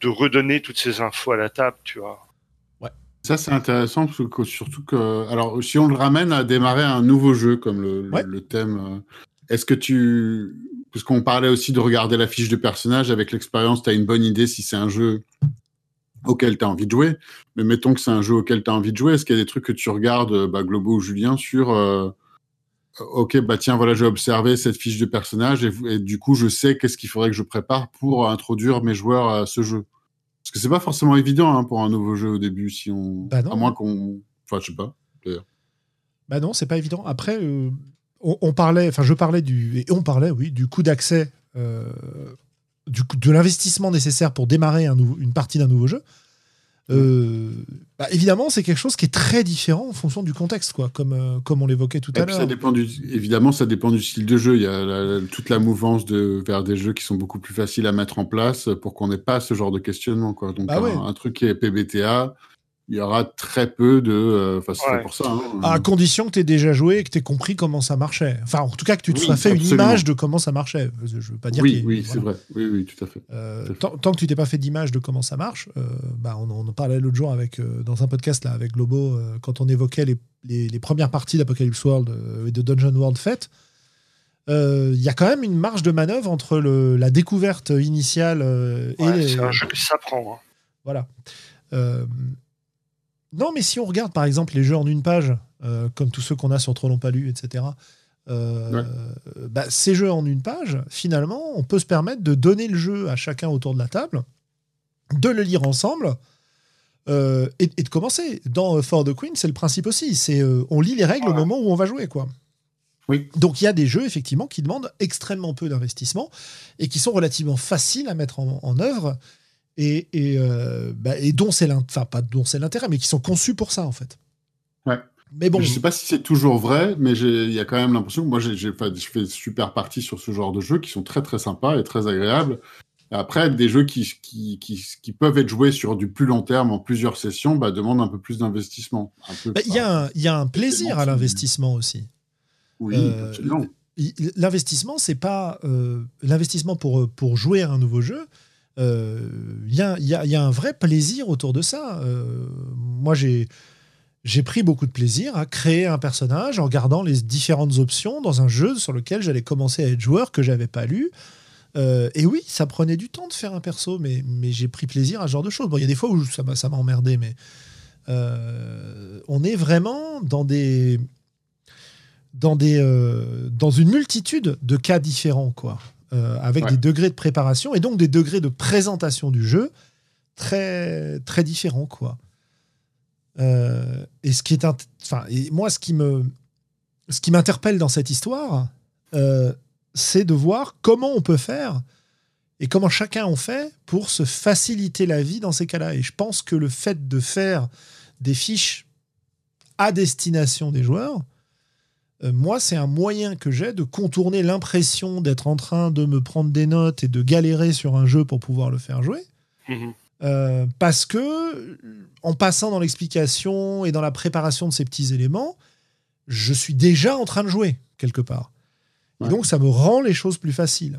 Speaker 2: de redonner toutes ces infos à la table, tu vois.
Speaker 3: Ça c'est intéressant parce que surtout que alors si on le ramène à démarrer un nouveau jeu comme le,
Speaker 1: Ouais.
Speaker 3: le thème, euh, est-ce que tu parce qu'on parlait aussi de regarder la fiche de personnage avec l'expérience, tu as une bonne idée si c'est un jeu auquel tu as envie de jouer. Mais mettons que c'est un jeu auquel tu as envie de jouer, est-ce qu'il y a des trucs que tu regardes, euh, bah, Globo ou Julien, sur euh, OK, bah tiens, voilà, j'ai observé cette fiche de personnage et, et du coup, je sais qu'est-ce qu'il faudrait que je prépare pour introduire mes joueurs à ce jeu. Parce que c'est pas forcément évident hein, pour un nouveau jeu au début, si on.
Speaker 1: Bah non.
Speaker 3: À moins qu'on. Enfin, je sais pas.
Speaker 1: Bah non, c'est pas évident. Après, euh, on, on parlait, enfin je parlais du, et on parlait, oui, du coût d'accès, euh, du de l'investissement nécessaire pour démarrer un une partie d'un nouveau jeu. Euh, bah, évidemment, c'est quelque chose qui est très différent en fonction du contexte, quoi, comme, euh, comme on l'évoquait tout à l'heure.
Speaker 3: Ça dépend du, évidemment, ça dépend du style de jeu. Il y a toute la mouvance de, vers des jeux qui sont beaucoup plus faciles à mettre en place pour qu'on n'ait pas ce genre de questionnement. Quoi. Donc, bah un, truc qui est PBTA, il y aura très peu de. Euh, enfin, c'est pour ça. Hein.
Speaker 1: À condition que tu aies déjà joué et que tu aies compris comment ça marchait. Enfin, en tout cas, que tu te sois fait une image de comment ça marchait. Je veux pas dire.
Speaker 3: Oui, oui, c'est vrai. Oui, oui, tout à fait.
Speaker 1: Euh, tant, que tu t'es pas fait d'image de comment ça marche, euh, bah, on, en parlait l'autre jour avec, dans un podcast là, avec Globo, quand on évoquait les, les, premières parties d'Apocalypse World et de Dungeon World Fête. Il y a quand même une marge de manœuvre entre le, la découverte initiale et.
Speaker 2: C'est un jeu qui s'apprend. Hein.
Speaker 1: Voilà. Non, mais si on regarde par exemple les jeux en une page, euh, comme tous ceux qu'on a sur Trop pas lu, etc., euh, bah, ces jeux en une page, finalement, on peut se permettre de donner le jeu à chacun autour de la table, de le lire ensemble. Euh, et, de commencer. Dans For the Queen, c'est le principe aussi. C'est on lit les règles au moment où on va jouer, quoi.
Speaker 3: Oui.
Speaker 1: Donc il y a des jeux effectivement qui demandent extrêmement peu d'investissement et qui sont relativement faciles à mettre en, en œuvre et, et, euh, bah, et dont c'est enfin pas dont c'est l'intérêt, mais qui sont conçus pour ça en fait.
Speaker 3: Ouais. Mais bon, je sais pas si c'est toujours vrai, mais il y a quand même l'impression que moi j'ai, je fais super partie sur ce genre de jeux qui sont très très sympas et très agréables. Après, des jeux qui, qui, qui, qui, peuvent être joués sur du plus long terme, en plusieurs sessions, bah, demandent un peu plus d'investissement.
Speaker 1: Bah, il y, a un, y a un plaisir à l'investissement aussi.
Speaker 3: Oui, euh,
Speaker 1: L'investissement, c'est pas euh, l'investissement pour, pour jouer à un nouveau jeu, il euh, y a, un vrai plaisir autour de ça. Euh, moi, j'ai pris beaucoup de plaisir à créer un personnage en regardant les différentes options dans un jeu sur lequel j'allais commencer à être joueur que j'avais pas lu. Euh, et oui, ça prenait du temps de faire un perso, mais, j'ai pris plaisir à ce genre de choses. Bon, il y a des fois où ça m'a emmerdé, mais on est vraiment dans dans une multitude de cas différents, quoi. Euh, avec des degrés de préparation et donc des degrés de présentation du jeu très, très différents. Quoi. Euh, et ce qui est. Enfin, et moi, ce qui me. Ce qui m'interpelle dans cette histoire, euh, c'est de voir comment on peut faire et comment chacun en fait pour se faciliter la vie dans ces cas-là. Et je pense que le fait de faire des fiches à destination des joueurs, moi, c'est un moyen que j'ai de contourner l'impression d'être en train de me prendre des notes et de galérer sur un jeu pour pouvoir le faire jouer. Mhm. Euh, parce que, en passant dans l'explication et dans la préparation de ces petits éléments, je suis déjà en train de jouer, quelque part. Et donc, ça me rend les choses plus faciles.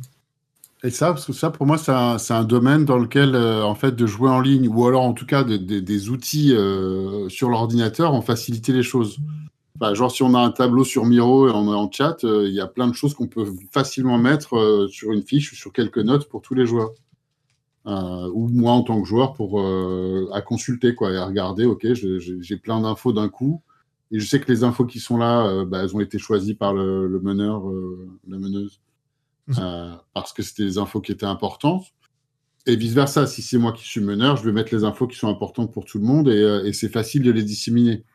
Speaker 3: Et ça, parce que ça, pour moi, c'est un, domaine dans lequel, euh, en fait, de jouer en ligne, ou alors en tout cas des outils sur l'ordinateur, ont facilité les choses. Bah, genre, si on a un tableau sur Miro et on est en chat, euh, il y a plein de choses qu'on peut facilement mettre euh, sur une fiche ou sur quelques notes pour tous les joueurs. Euh, ou moi en tant que joueur pour à consulter quoi et à regarder ok j'ai plein d'infos d'un coup et je sais que les infos qui sont là bah, elles ont été choisies par le, meneur la meneuse mmh. parce que c'était des infos qui étaient importantes et vice versa si c'est moi qui suis meneur je vais mettre les infos qui sont importantes pour tout le monde et, et c'est facile de les disséminer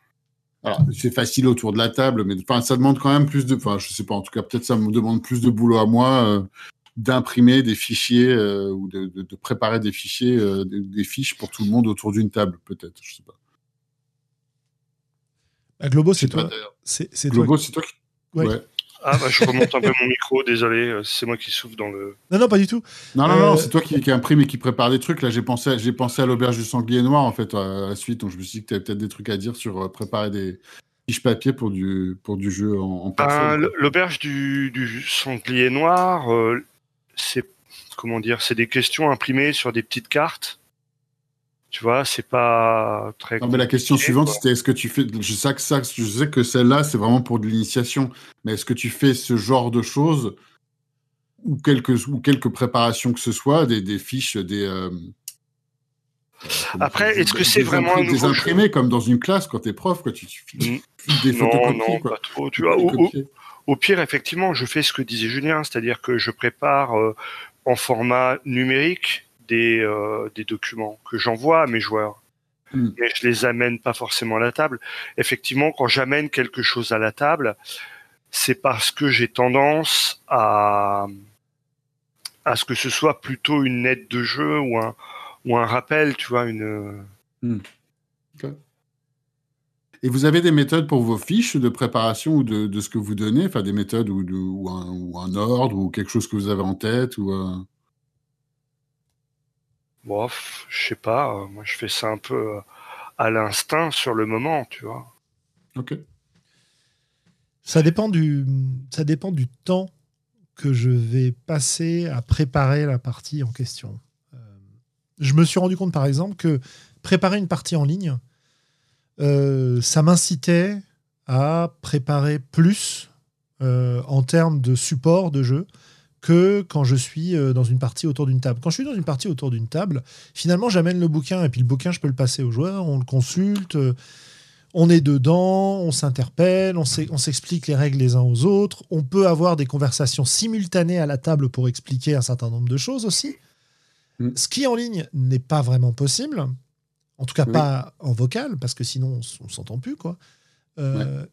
Speaker 3: alors, c'est facile autour de la table, mais enfin, ça demande quand même plus de. Enfin, je sais pas, en tout cas, peut-être ça me demande plus de boulot à moi euh, d'imprimer des fichiers euh, ou de, de, préparer des fichiers, euh, des, fiches pour tout le monde autour d'une table, peut-être. Je sais pas.
Speaker 1: Bah, Globo, c'est toi. C'est
Speaker 3: Globo, c'est toi qui.
Speaker 1: Ouais.
Speaker 2: Ah, bah, je remonte un peu mon micro, désolé, euh, c'est moi qui souffle dans le.
Speaker 1: Non, non, pas du tout.
Speaker 3: Non, non, non, euh, c'est toi qui, qui, imprime et qui prépare des trucs. Là, j'ai pensé, j'ai pensé à l'auberge du sanglier noir, en fait, à la suite. Donc, je me suis dit que tu avais peut-être des trucs à dire sur euh, préparer des fiches papier pour du, pour du jeu en, en
Speaker 2: ben, L'auberge du, du, sanglier noir, c'est. Comment dire C'est des questions imprimées sur des petites cartes tu vois, c'est pas très.
Speaker 3: Non, mais la question suivante, c'était est-ce que tu fais. Je sais que, ça, je sais que celle-là, c'est vraiment pour de l'initiation. Mais est-ce que tu fais ce genre de choses ou quelques, ou quelques préparations que ce soit, des, des fiches, des. Euh,
Speaker 2: Après, est-ce que c'est vraiment.
Speaker 3: Un des imprimés comme dans une classe quand tu es prof, quoi, tu, tu,
Speaker 2: tu des photocopies. Non, pas trop. Tu vois, au, pire, effectivement, je fais ce que disait Julien, c'est-à-dire que je prépare euh, en format numérique des, euh, des documents que j'envoie à mes joueurs. Hmm. Mais je les amène pas forcément à la table. Effectivement, quand j'amène quelque chose à la table, c'est parce que j'ai tendance à à ce que ce soit plutôt une aide de jeu ou un ou un rappel, tu vois, une
Speaker 3: Hmm. Et vous avez des méthodes pour vos fiches de préparation ou de, ce que vous donnez, enfin des méthodes ou, ou, un, ordre ou quelque chose que vous avez en tête ou euh...
Speaker 2: Bon, je sais pas. Euh, moi, je fais ça un peu euh, à l'instinct sur le moment, tu vois.
Speaker 3: Ok.
Speaker 1: Ça dépend du, ça dépend du temps que je vais passer à préparer la partie en question. Euh, je me suis rendu compte, par exemple, que préparer une partie en ligne, euh, ça m'incitait à préparer plus euh, en termes de support de jeu que quand je suis euh, dans une partie autour d'une table. Quand je suis dans une partie autour d'une table, finalement, j'amène le bouquin et puis le bouquin, je peux le passer aux joueurs, on le consulte, on est dedans, on s'interpelle, on s'explique les règles les uns aux autres, on peut avoir des conversations simultanées à la table pour expliquer un certain nombre de choses aussi. Mm. Ce qui en ligne n'est pas vraiment possible, en tout cas, pas en vocal, parce que sinon, on, ne s'entend plus, quoi. Euh,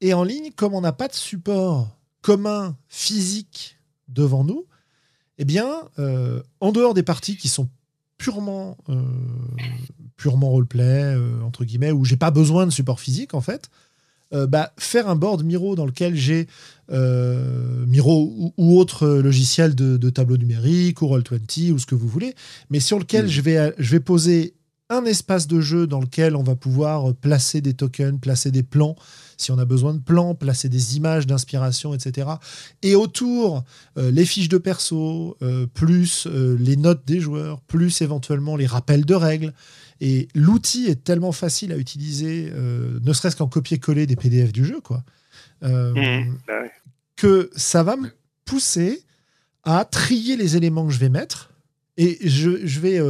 Speaker 1: et en ligne, comme on n'a pas de support commun physique devant nous, eh bien, euh, en dehors des parties qui sont purement, euh, purement roleplay, entre guillemets, où j'ai pas besoin de support physique, en fait, bah, faire un board Miro dans lequel j'ai Miro ou, autre logiciel de, tableau numérique ou Roll20 ou ce que vous voulez, mais sur lequel je, vais, je vais poser un espace de jeu dans lequel on va pouvoir placer des tokens, placer des plans, si on a besoin de plans, placer des images d'inspiration, etc. Et autour, euh, les fiches de perso, euh, plus euh, les notes des joueurs, plus éventuellement les rappels de règles. Et l'outil est tellement facile à utiliser, ne serait-ce qu'en copier-coller des PDF du jeu, quoi, mmh, bah que ça va me pousser à trier les éléments que je vais mettre. Et je, je vais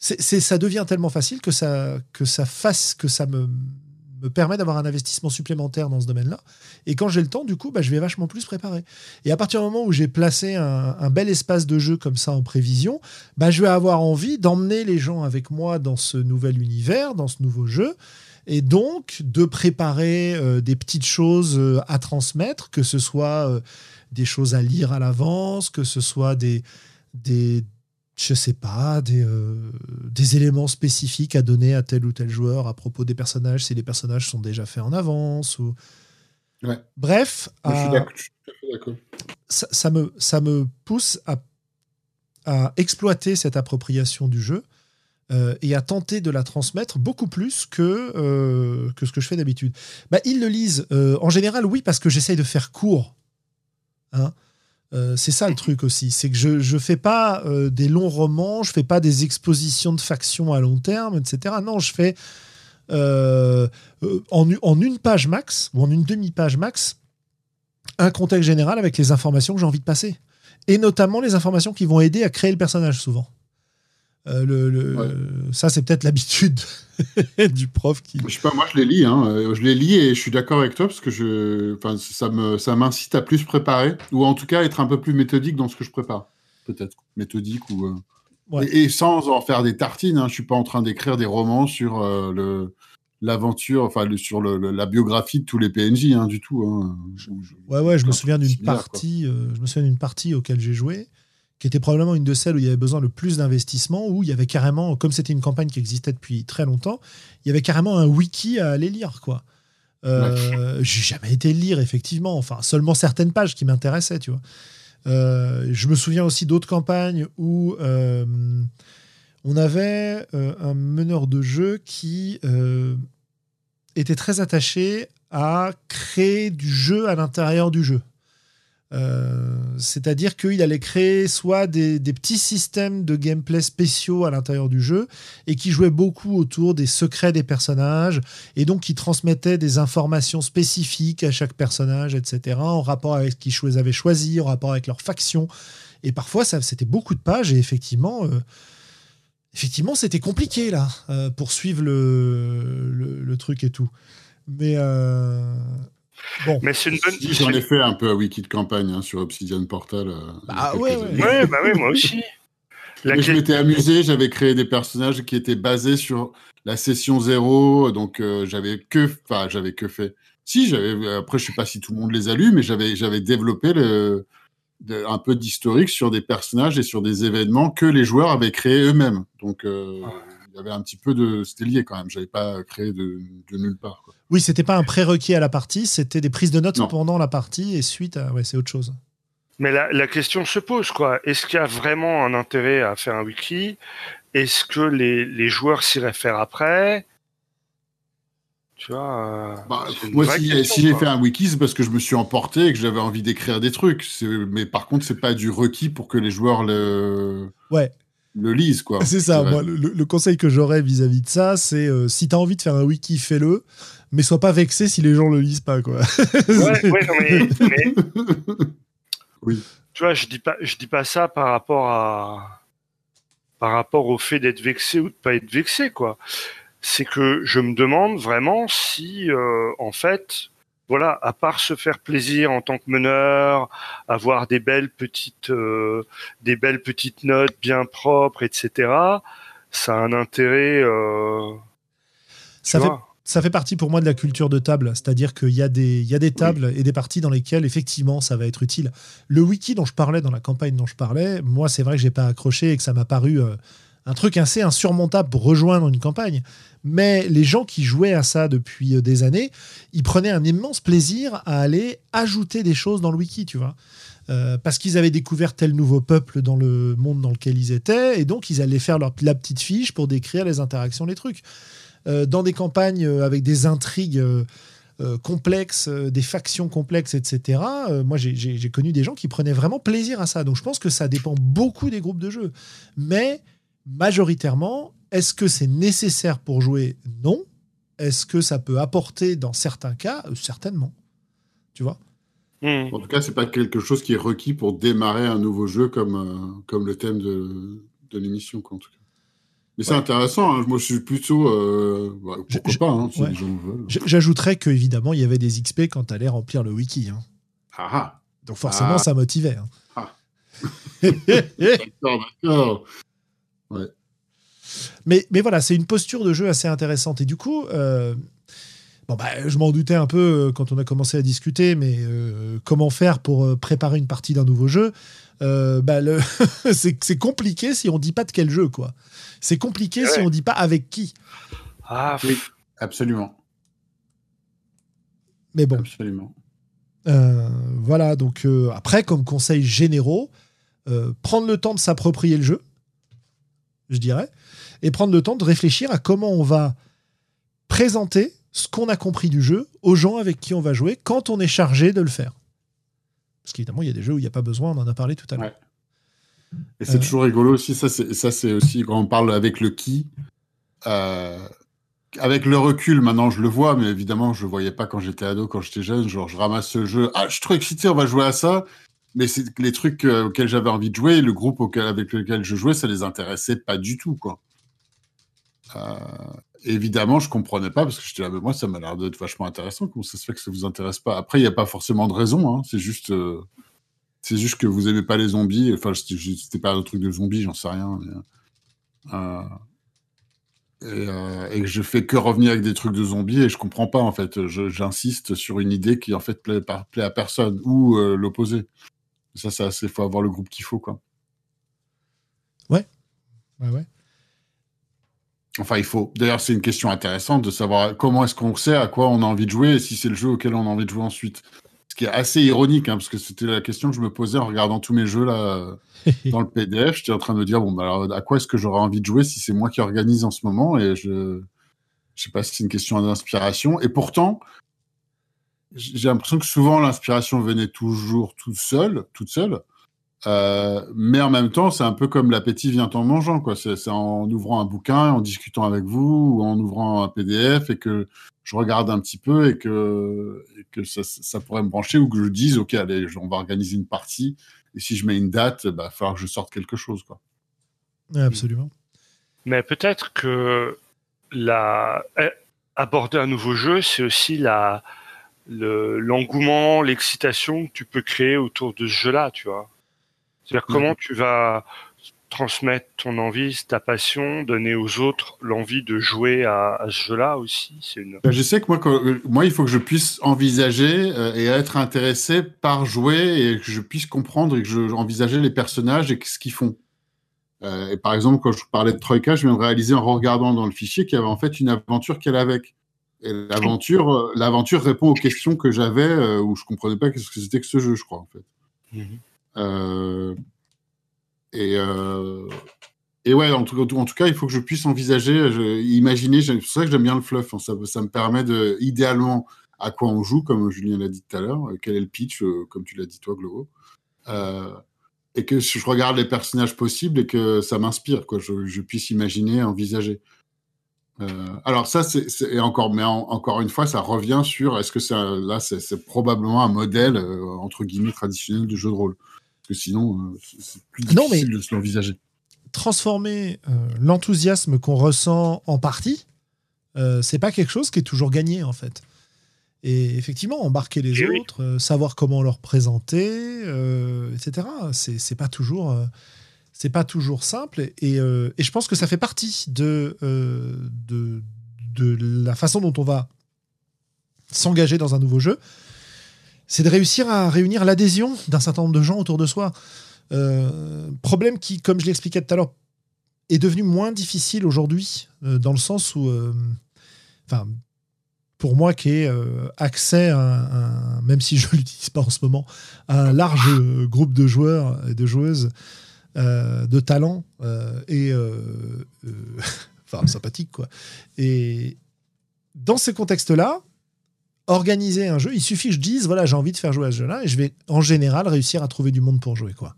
Speaker 1: c'est, ça devient tellement facile que ça, que ça fasse, que ça me, me permet d'avoir un investissement supplémentaire dans ce domaine-là. Et quand j'ai le temps, du coup, bah, je vais vachement plus préparer. Et à partir du moment où j'ai placé un, bel espace de jeu comme ça en prévision, bah, je vais avoir envie d'emmener les gens avec moi dans ce nouvel univers, dans ce nouveau jeu. Et donc, de préparer euh, des petites choses euh, à transmettre, que ce soit euh, des choses à lire à l'avance, que ce soit des, des, je sais pas, des, euh, des éléments spécifiques à donner à tel ou tel joueur à propos des personnages, si les personnages sont déjà faits en avance. Ou... Bref,
Speaker 3: je suis d'accord.
Speaker 1: Ça, ça, me, ça me pousse à, à exploiter cette appropriation du jeu euh, et à tenter de la transmettre beaucoup plus que, euh, que ce que je fais d'habitude. Bah, ils le lisent. en général, oui, parce que j'essaye de faire court. Hein euh, c'est ça le truc aussi, c'est que je ne fais pas euh, des longs romans, je fais pas des expositions de factions à long terme, etc. Non, je fais euh, en, en, une page max ou en une demi-page max un contexte général avec les informations que j'ai envie de passer. Et notamment les informations qui vont aider à créer le personnage souvent. Euh, le, Ça, c'est peut-être l'habitude du prof qui.
Speaker 3: Je sais pas, moi je les lis, hein. Euh, je les lis et je suis d'accord avec toi parce que je, enfin, ça me, ça m'incite à plus préparer ou en tout cas être un peu plus méthodique dans ce que je prépare, peut-être méthodique ou. Euh, et, sans en faire des tartines, hein. je suis pas en train d'écrire des romans sur le l'aventure, enfin le, sur le, la biographie de tous les PNJ, hein, du tout. Hein.
Speaker 1: ouais, ouais, je me souviens d'une partie, je me souviens d'une partie auquel j'ai joué qui était probablement une de celles où il y avait besoin le plus d'investissement, où il y avait carrément, comme c'était une campagne qui existait depuis très longtemps, il y avait carrément un wiki à aller lire, quoi. Euh, J'ai jamais été lire, effectivement, enfin, seulement certaines pages qui m'intéressaient, tu vois. Euh, je me souviens aussi d'autres campagnes où euh, on avait un meneur de jeu qui était très attaché à créer du jeu à l'intérieur du jeu. Euh, c'est-à-dire qu'il allait créer soit des, petits systèmes de gameplay spéciaux à l'intérieur du jeu et qui jouaient beaucoup autour des secrets des personnages et donc qui transmettaient des informations spécifiques à chaque personnage, etc., en rapport avec ce qu'ils avaient choisi, en rapport avec leur faction. Et parfois, ça, c'était beaucoup de pages et effectivement, euh, effectivement, c'était compliqué là euh, pour suivre le, le, truc et tout. Mais
Speaker 2: mais c'est une bonne.
Speaker 3: J'en ai fait un peu à wiki de campagne hein, sur Obsidian Portal. Euh,
Speaker 1: bah ouais,
Speaker 2: ouais. bah ouais, moi aussi.
Speaker 3: Je m'étais amusé, j'avais créé des personnages qui étaient basés sur la session 0, donc euh, j'avais que, enfin j'avais que fait. Si, j'avais. Après, je sais pas si tout le monde les a lus, mais j'avais j'avais développé le, un peu d'historique sur des personnages et sur des événements que les joueurs avaient créés eux-mêmes. Donc, euh, il y avait un petit peu de. C'était lié quand même. J'avais pas créé de, nulle part. Quoi.
Speaker 1: Oui, c'était pas un prérequis à la partie, c'était des prises de notes pendant la partie et suite à. Ouais, c'est autre chose.
Speaker 2: Mais la, question se pose, quoi. Est-ce qu'il y a vraiment un intérêt à faire un wiki? Est-ce que les, les joueurs s'y réfèrent après? Tu vois,
Speaker 3: euh, bah, moi, si, j'ai fait un wiki, c'est parce que je me suis emporté et que j'avais envie d'écrire des trucs. Mais par contre, c'est pas du requis pour que les joueurs le,
Speaker 1: ouais.
Speaker 3: Le lisent. quoi.
Speaker 1: C'est ça. Moi, le, conseil que j'aurais vis-à-vis de ça, c'est euh, si tu as envie de faire un wiki, fais-le. Mais sois pas vexé si les gens le lisent pas. Quoi.
Speaker 2: ouais, ouais, mais, oui. Tu vois, je dis pas, je dis pas ça par rapport à par rapport au fait d'être vexé ou de pas être vexé, quoi c'est que je me demande vraiment si, euh, en fait, voilà, à part se faire plaisir en tant que meneur, avoir des belles petites, euh, des belles petites notes bien propres, etc. Ça a un intérêt. Euh,
Speaker 1: ça fait, ça fait partie pour moi de la culture de table, c'est-à-dire qu'il y a des, il y a des tables et des parties dans lesquelles effectivement ça va être utile. Le wiki dont je parlais dans la campagne dont je parlais, moi c'est vrai que j'ai pas accroché et que ça m'a paru un truc assez insurmontable pour rejoindre une campagne. Mais les gens qui jouaient à ça depuis euh, des années, ils prenaient un immense plaisir à aller ajouter des choses dans le wiki, tu vois. Euh, parce qu'ils avaient découvert tel nouveau peuple dans le monde dans lequel ils étaient, et donc ils allaient faire leur, la petite fiche pour décrire les interactions, les trucs. Euh, dans des campagnes avec des intrigues complexes, des factions complexes, etc., moi j'ai connu des gens qui prenaient vraiment plaisir à ça. Donc je pense que ça dépend beaucoup des groupes de jeux. Mais majoritairement, est-ce que c'est nécessaire pour jouer? Non. Est-ce que ça peut apporter dans certains cas euh, Certainement. Tu vois?
Speaker 3: Hmm. En tout cas, c'est pas quelque chose qui est requis pour démarrer un nouveau jeu comme, euh, comme le thème de, de l'émission. En tout cas. Mais c'est intéressant. Hein. Moi, je suis plutôt. Euh, bah, pourquoi pas hein, si
Speaker 1: J'ajouterais qu'évidemment, il y avait des XP quand tu allais remplir le wiki. Hein.
Speaker 3: Ah, ah.
Speaker 1: Donc forcément, ah. ça motivait.
Speaker 3: Ah. d'accord, d'accord. Ouais.
Speaker 1: Mais, mais voilà, c'est une posture de jeu assez intéressante. Et du coup, euh, bon, bah, je m'en doutais un peu euh, quand on a commencé à discuter, mais euh, comment faire pour préparer une partie d'un nouveau jeu bah, c'est compliqué si on dit pas de quel jeu, quoi. C'est compliqué si on dit pas avec qui.
Speaker 2: Ah, oui,
Speaker 3: absolument.
Speaker 1: Mais bon.
Speaker 3: Absolument.
Speaker 1: voilà, donc après, comme conseils généraux, prendre le temps de s'approprier le jeu, je dirais et prendre le temps de réfléchir à comment on va présenter ce qu'on a compris du jeu aux gens avec qui on va jouer quand on est chargé de le faire. Parce qu'évidemment, il y a des jeux où il n'y a pas besoin, on en a parlé tout à l'heure.
Speaker 3: Et c'est toujours rigolo aussi, ça c'est aussi quand on parle avec le qui. Euh, avec le recul, maintenant je le vois, mais évidemment je ne le voyais pas quand j'étais ado, quand j'étais jeune. Genre je ramasse ce jeu, ah je suis trop excité, on va jouer à ça. Mais c'est les trucs euh, auxquels j'avais envie de jouer, le groupe avec lequel je jouais, ça les intéressait pas du tout, quoi. Euh, évidemment, je comprenais pas parce que j'étais là, mais moi, ça m'a l'air d'être vachement intéressant. Comment ça se fait que ça vous intéresse pas? Après, il n'y a pas forcément de raison. Hein. C'est juste, euh, juste que vous aimez pas les zombies. Enfin, c'était pas un truc de zombies, j'en sais rien. Et, et, je fais que revenir avec des trucs de zombies et je comprends pas en fait. J'insiste sur une idée qui en fait plaît, plaît à personne ou l'opposé. Ça, c'est assez. Faut avoir le groupe qu'il faut, quoi.
Speaker 1: Ouais. Ouais, ouais.
Speaker 3: Enfin, il faut. D'ailleurs, c'est une question intéressante de savoir comment est-ce qu'on sait à quoi on a envie de jouer et si c'est le jeu auquel on a envie de jouer ensuite. Ce qui est assez ironique, hein, parce que c'était la question que je me posais en regardant tous mes jeux là dans le PDF. J'étais en train de me dire bon, bah, alors, à quoi est-ce que j'aurais envie de jouer si c'est moi qui organise en ce moment? Et je, je sais pas si c'est une question d'inspiration. Et pourtant, j'ai l'impression que souvent l'inspiration venait toujours toute seule, toute seule. Euh, mais en même temps, c'est un peu comme l'appétit vient en mangeant, quoi. C'est en ouvrant un bouquin, en discutant avec vous, ou en ouvrant un PDF et que je regarde un petit peu et que, et que ça, ça, pourrait me brancher ou que je dise, OK, allez, on va organiser une partie. Et si je mets une date, bah, il va falloir que je sorte quelque chose, quoi.
Speaker 1: absolument.
Speaker 2: Mais peut-être que la... Eh, aborder un nouveau jeu, c'est aussi la l'engouement, l'excitation que tu peux créer autour de ce jeu-là, tu vois. C'est-à-dire comment tu vas transmettre ton envie, ta passion, donner aux autres l'envie de jouer à, ce jeu-là aussi. C'est une...
Speaker 3: Ben, je sais que moi, euh, moi, il faut que je puisse envisager euh, et être intéressé par jouer et que je puisse comprendre et que je envisager les personnages et ce qu'ils font. Euh, et par exemple, quand je parlais de Troika, je viens de réaliser en regardant dans le fichier qu'il y avait en fait une aventure qu'elle avait. avec. Et l'aventure, euh, l'aventure répond aux questions que j'avais euh, où je comprenais pas ce que c'était que ce jeu, je crois en fait.
Speaker 2: Mhm.
Speaker 3: et et ouais, en tout, en tout, cas, il faut que je puisse envisager, je, imaginer. C'est pour ça que j'aime bien le fluff. Hein. ça, ça, me permet de, idéalement, à quoi on joue, comme Julien l'a dit tout à l'heure, quel est le pitch, comme tu l'as dit toi, Globo. Euh, et que je regarde les personnages possibles et que ça m'inspire, quoi. Je, je, puisse imaginer, envisager. Euh, alors ça, c'est encore, mais encore une fois, ça revient sur est-ce que ça, là, c'est probablement un modèle euh, entre guillemets traditionnel de jeu de rôle, parce que sinon, euh, c'est plus difficile de se l'envisager.
Speaker 1: Transformer l'enthousiasme qu'on ressent en partie, c'est pas quelque chose qui est toujours gagné en fait. Et effectivement, embarquer les autres, euh, savoir comment leur présenter, euh, etc. C'est pas toujours. Euh, c'est pas toujours simple et, et, je pense que ça fait partie de, de, de la façon dont on va s'engager dans un nouveau jeu, c'est de réussir à réunir l'adhésion d'un certain nombre de gens autour de soi. problème qui, comme je l'expliquais tout à l'heure, est devenu moins difficile aujourd'hui, dans le sens où, enfin, pour moi, qui euh, accès à même si je ne l'utilise pas en ce moment, à un large groupe de joueurs et de joueuses euh, de talent euh, et enfin sympathique quoi. Et dans ces contextes-là, organiser un jeu, il suffit que je dise voilà j'ai envie de faire jouer à ce jeu-là et je vais en général réussir à trouver du monde pour jouer quoi.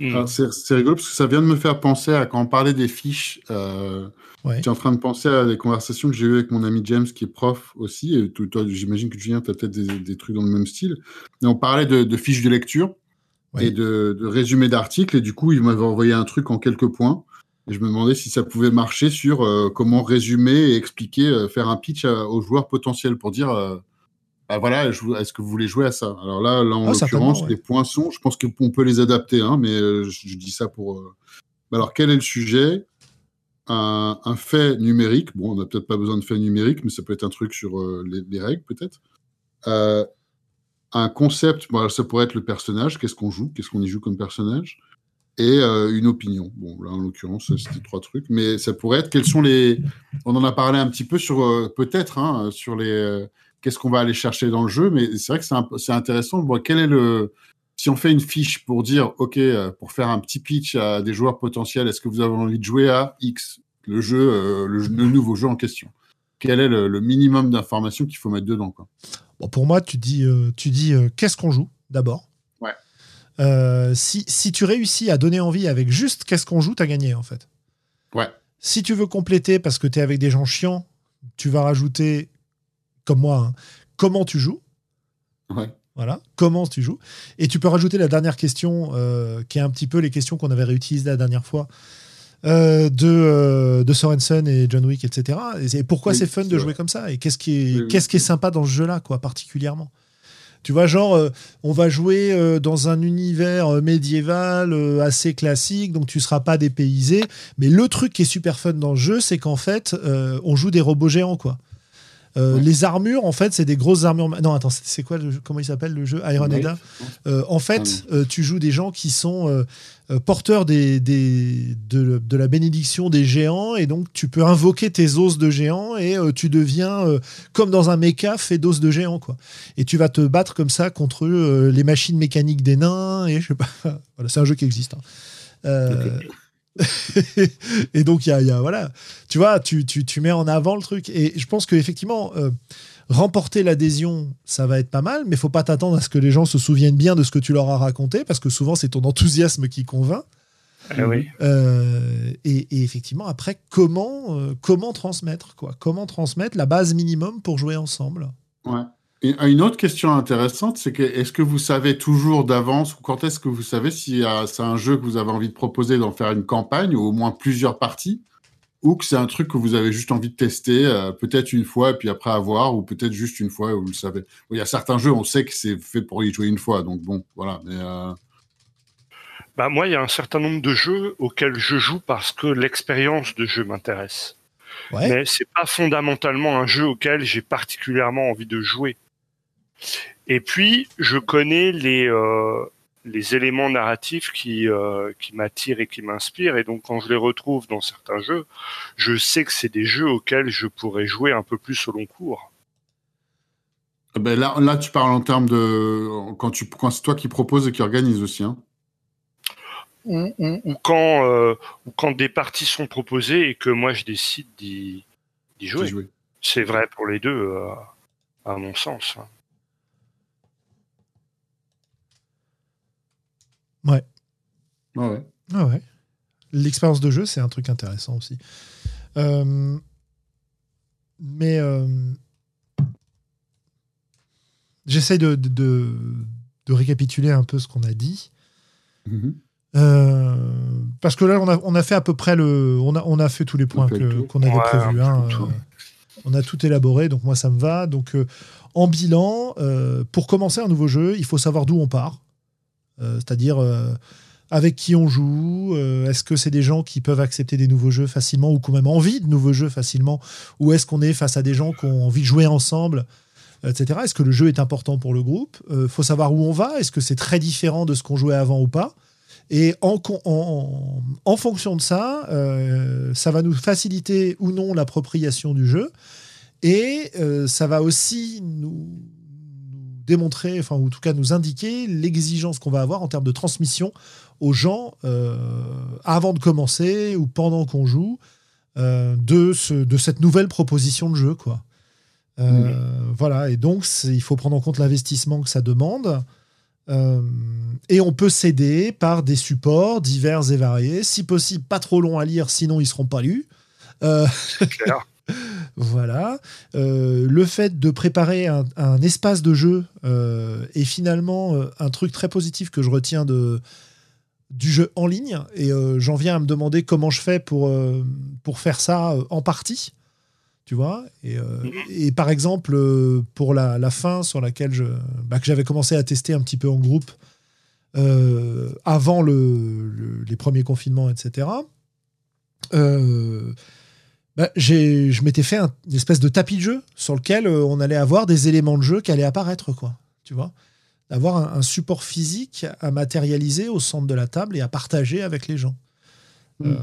Speaker 3: Hmm. C'est rigolo parce que ça vient de me faire penser à quand on parlait des fiches. Euh, J'étais en train de penser à des conversations que j'ai eues avec mon ami James qui est prof aussi. Et toi, j'imagine que Julien, tu as peut-être des, trucs dans le même style. Et on parlait de, fiches de lecture et de, de résumés d'articles. Et du coup, il m'avait envoyé un truc en quelques points. Et je me demandais si ça pouvait marcher sur euh, comment résumer et expliquer, euh, faire un pitch aux joueurs potentiels pour dire euh, bah voilà, est-ce que vous voulez jouer à ça? Alors là, là en ah, l'occurrence, les poinçons, je pense qu'on peut les adapter, hein, mais euh, je, dis ça pour. Euh, alors, quel est le sujet? Un, fait numérique. Bon, on n'a peut-être pas besoin de fait numérique, mais ça peut être un truc sur euh, les, règles, peut-être. Un concept, ça pourrait être le personnage, qu'est-ce qu'on joue, qu'est-ce qu'on y joue comme personnage, et une opinion. Bon, là, en l'occurrence, c'était trois trucs, mais ça pourrait être quels sont les. On en a parlé un petit peu sur, peut-être, hein, sur les qu'est-ce qu'on va aller chercher dans le jeu. Mais c'est vrai que c'est intéressant quel est le. Si on fait une fiche pour dire, OK, euh, pour faire un petit pitch à des joueurs potentiels, est-ce que vous avez envie de jouer à X, le jeu, euh, le, nouveau jeu en question? Quel est le, minimum d'informations qu'il faut mettre dedans quoi?
Speaker 1: Bon, Pour moi, tu dis, euh, tu dis qu'est-ce qu'on joue d'abord.
Speaker 3: Ouais.
Speaker 1: si, si tu réussis à donner envie avec juste qu'est-ce qu'on joue, tu as gagné en fait.
Speaker 3: Ouais.
Speaker 1: Si tu veux compléter parce que tu es avec des gens chiants, tu vas rajouter comme moi, hein. comment tu joues. Voilà, comment tu joues. Et tu peux rajouter la dernière question, euh, qui est un petit peu les questions qu'on avait réutilisées la dernière fois, euh, de, euh, de Sorensen et John Wick, etc. Et, pourquoi c'est fun de jouer comme ça Et qu'est-ce qui est, qu'est-ce qui est sympa dans ce jeu-là, quoi, particulièrement? Tu vois, genre, on va jouer dans un univers médiéval assez classique, donc tu seras pas dépaysé. Mais le truc qui est super fun dans le jeu, c'est qu'en fait, on joue des robots géants, quoi. Euh, les armures, en fait, c'est des grosses armures. Non, attends, c'est quoi Comment il s'appelle le jeu? Iron euh, En fait, euh, tu joues des gens qui sont porteurs des, de, la bénédiction des géants, et donc tu peux invoquer tes os de géants, et tu deviens comme dans un méca fait d'os de géants, quoi. Et tu vas te battre comme ça contre les machines mécaniques des nains, et je sais pas. voilà, c'est un jeu qui existe. Hein. et donc, il y a, voilà, tu vois, tu, tu, mets en avant le truc. Et je pense qu'effectivement, euh, remporter l'adhésion, ça va être pas mal, mais faut pas t'attendre à ce que les gens se souviennent bien de ce que tu leur as raconté, parce que souvent, c'est ton enthousiasme qui convainc.
Speaker 2: Ah oui.
Speaker 1: Euh, et, effectivement, après, comment, euh, comment transmettre quoi? Comment transmettre la base minimum pour jouer ensemble?
Speaker 3: Ouais une autre question intéressante, c'est que est-ce que vous savez toujours d'avance ou quand est-ce que vous savez si c'est un jeu que vous avez envie de proposer, d'en faire une campagne ou au moins plusieurs parties, ou que c'est un truc que vous avez juste envie de tester, euh, peut-être une fois et puis après avoir, ou peut-être juste une fois, vous le savez? Il y a certains jeux, on sait que c'est fait pour y jouer une fois, donc bon, voilà. Mais euh,
Speaker 2: bah moi, il y a un certain nombre de jeux auxquels je joue parce que l'expérience de jeu m'intéresse. Ouais. Mais c'est pas fondamentalement un jeu auquel j'ai particulièrement envie de jouer. Et puis, je connais les, euh, les éléments narratifs qui, euh, qui m'attirent et qui m'inspirent. Et donc, quand je les retrouve dans certains jeux, je sais que c'est des jeux auxquels je pourrais jouer un peu plus au long cours.
Speaker 3: Ah ben là, là, tu parles en termes de quand tu quand c'est toi qui propose et qui organise aussi. Hein.
Speaker 2: Ou, ou, quand euh, ou quand des parties sont proposées et que moi je décide d'y jouer. jouer. C'est vrai pour les deux, euh, à mon sens. Hein.
Speaker 1: Ouais.
Speaker 3: Ah ouais.
Speaker 1: Ah ouais. L'expérience de jeu, c'est un truc intéressant aussi. Euh, mais euh, j'essaie de, de, de, récapituler un peu ce qu'on a dit.
Speaker 3: Mm-hmm.
Speaker 1: Euh, parce que là, on a, on a, fait à peu près le. On a, on a fait tous les points qu'on avait prévus. Hein, on a tout élaboré, donc moi, ça me va. Donc, en bilan, pour commencer un nouveau jeu, il faut savoir d'où on part. Euh, c'est-à-dire euh, avec qui on joue euh, Est-ce que c'est des gens qui peuvent accepter des nouveaux jeux facilement ou qui ont même envie de nouveaux jeux facilement Ou est-ce qu'on est face à des gens qui ont envie de jouer ensemble etc. Est-ce que le jeu est important pour le groupe? Il faut savoir où on va. Est-ce que c'est très différent de ce qu'on jouait avant ou pas? Et en, fonction de ça, ça va nous faciliter ou non l'appropriation du jeu. Et ça va aussi nous démontrer, enfin, ou en tout cas nous indiquer l'exigence qu'on va avoir en termes de transmission aux gens euh, avant de commencer ou pendant qu'on joue euh, de, ce, de cette nouvelle proposition de jeu. Quoi. Euh, voilà, et donc il faut prendre en compte l'investissement que ça demande. et on peut s'aider par des supports divers et variés, si possible pas trop longs à lire, sinon ils seront pas lus.
Speaker 2: Clair.
Speaker 1: Voilà. Euh, le fait de préparer un, espace de jeu euh, est finalement euh, un truc très positif que je retiens du jeu en ligne. Et j'en viens à me demander comment je fais pour, pour faire ça en partie. Tu vois et, par exemple, pour la, fin sur laquelle bah, que j'avais commencé à tester un petit peu en groupe avant le, les premiers confinements, etc. bah, je m'étais fait une espèce de tapis de jeu sur lequel euh, on allait avoir des éléments de jeu qui allaient apparaître, quoi. Tu vois? D'avoir un, support physique à matérialiser au centre de la table et à partager avec les gens. Mm. Euh,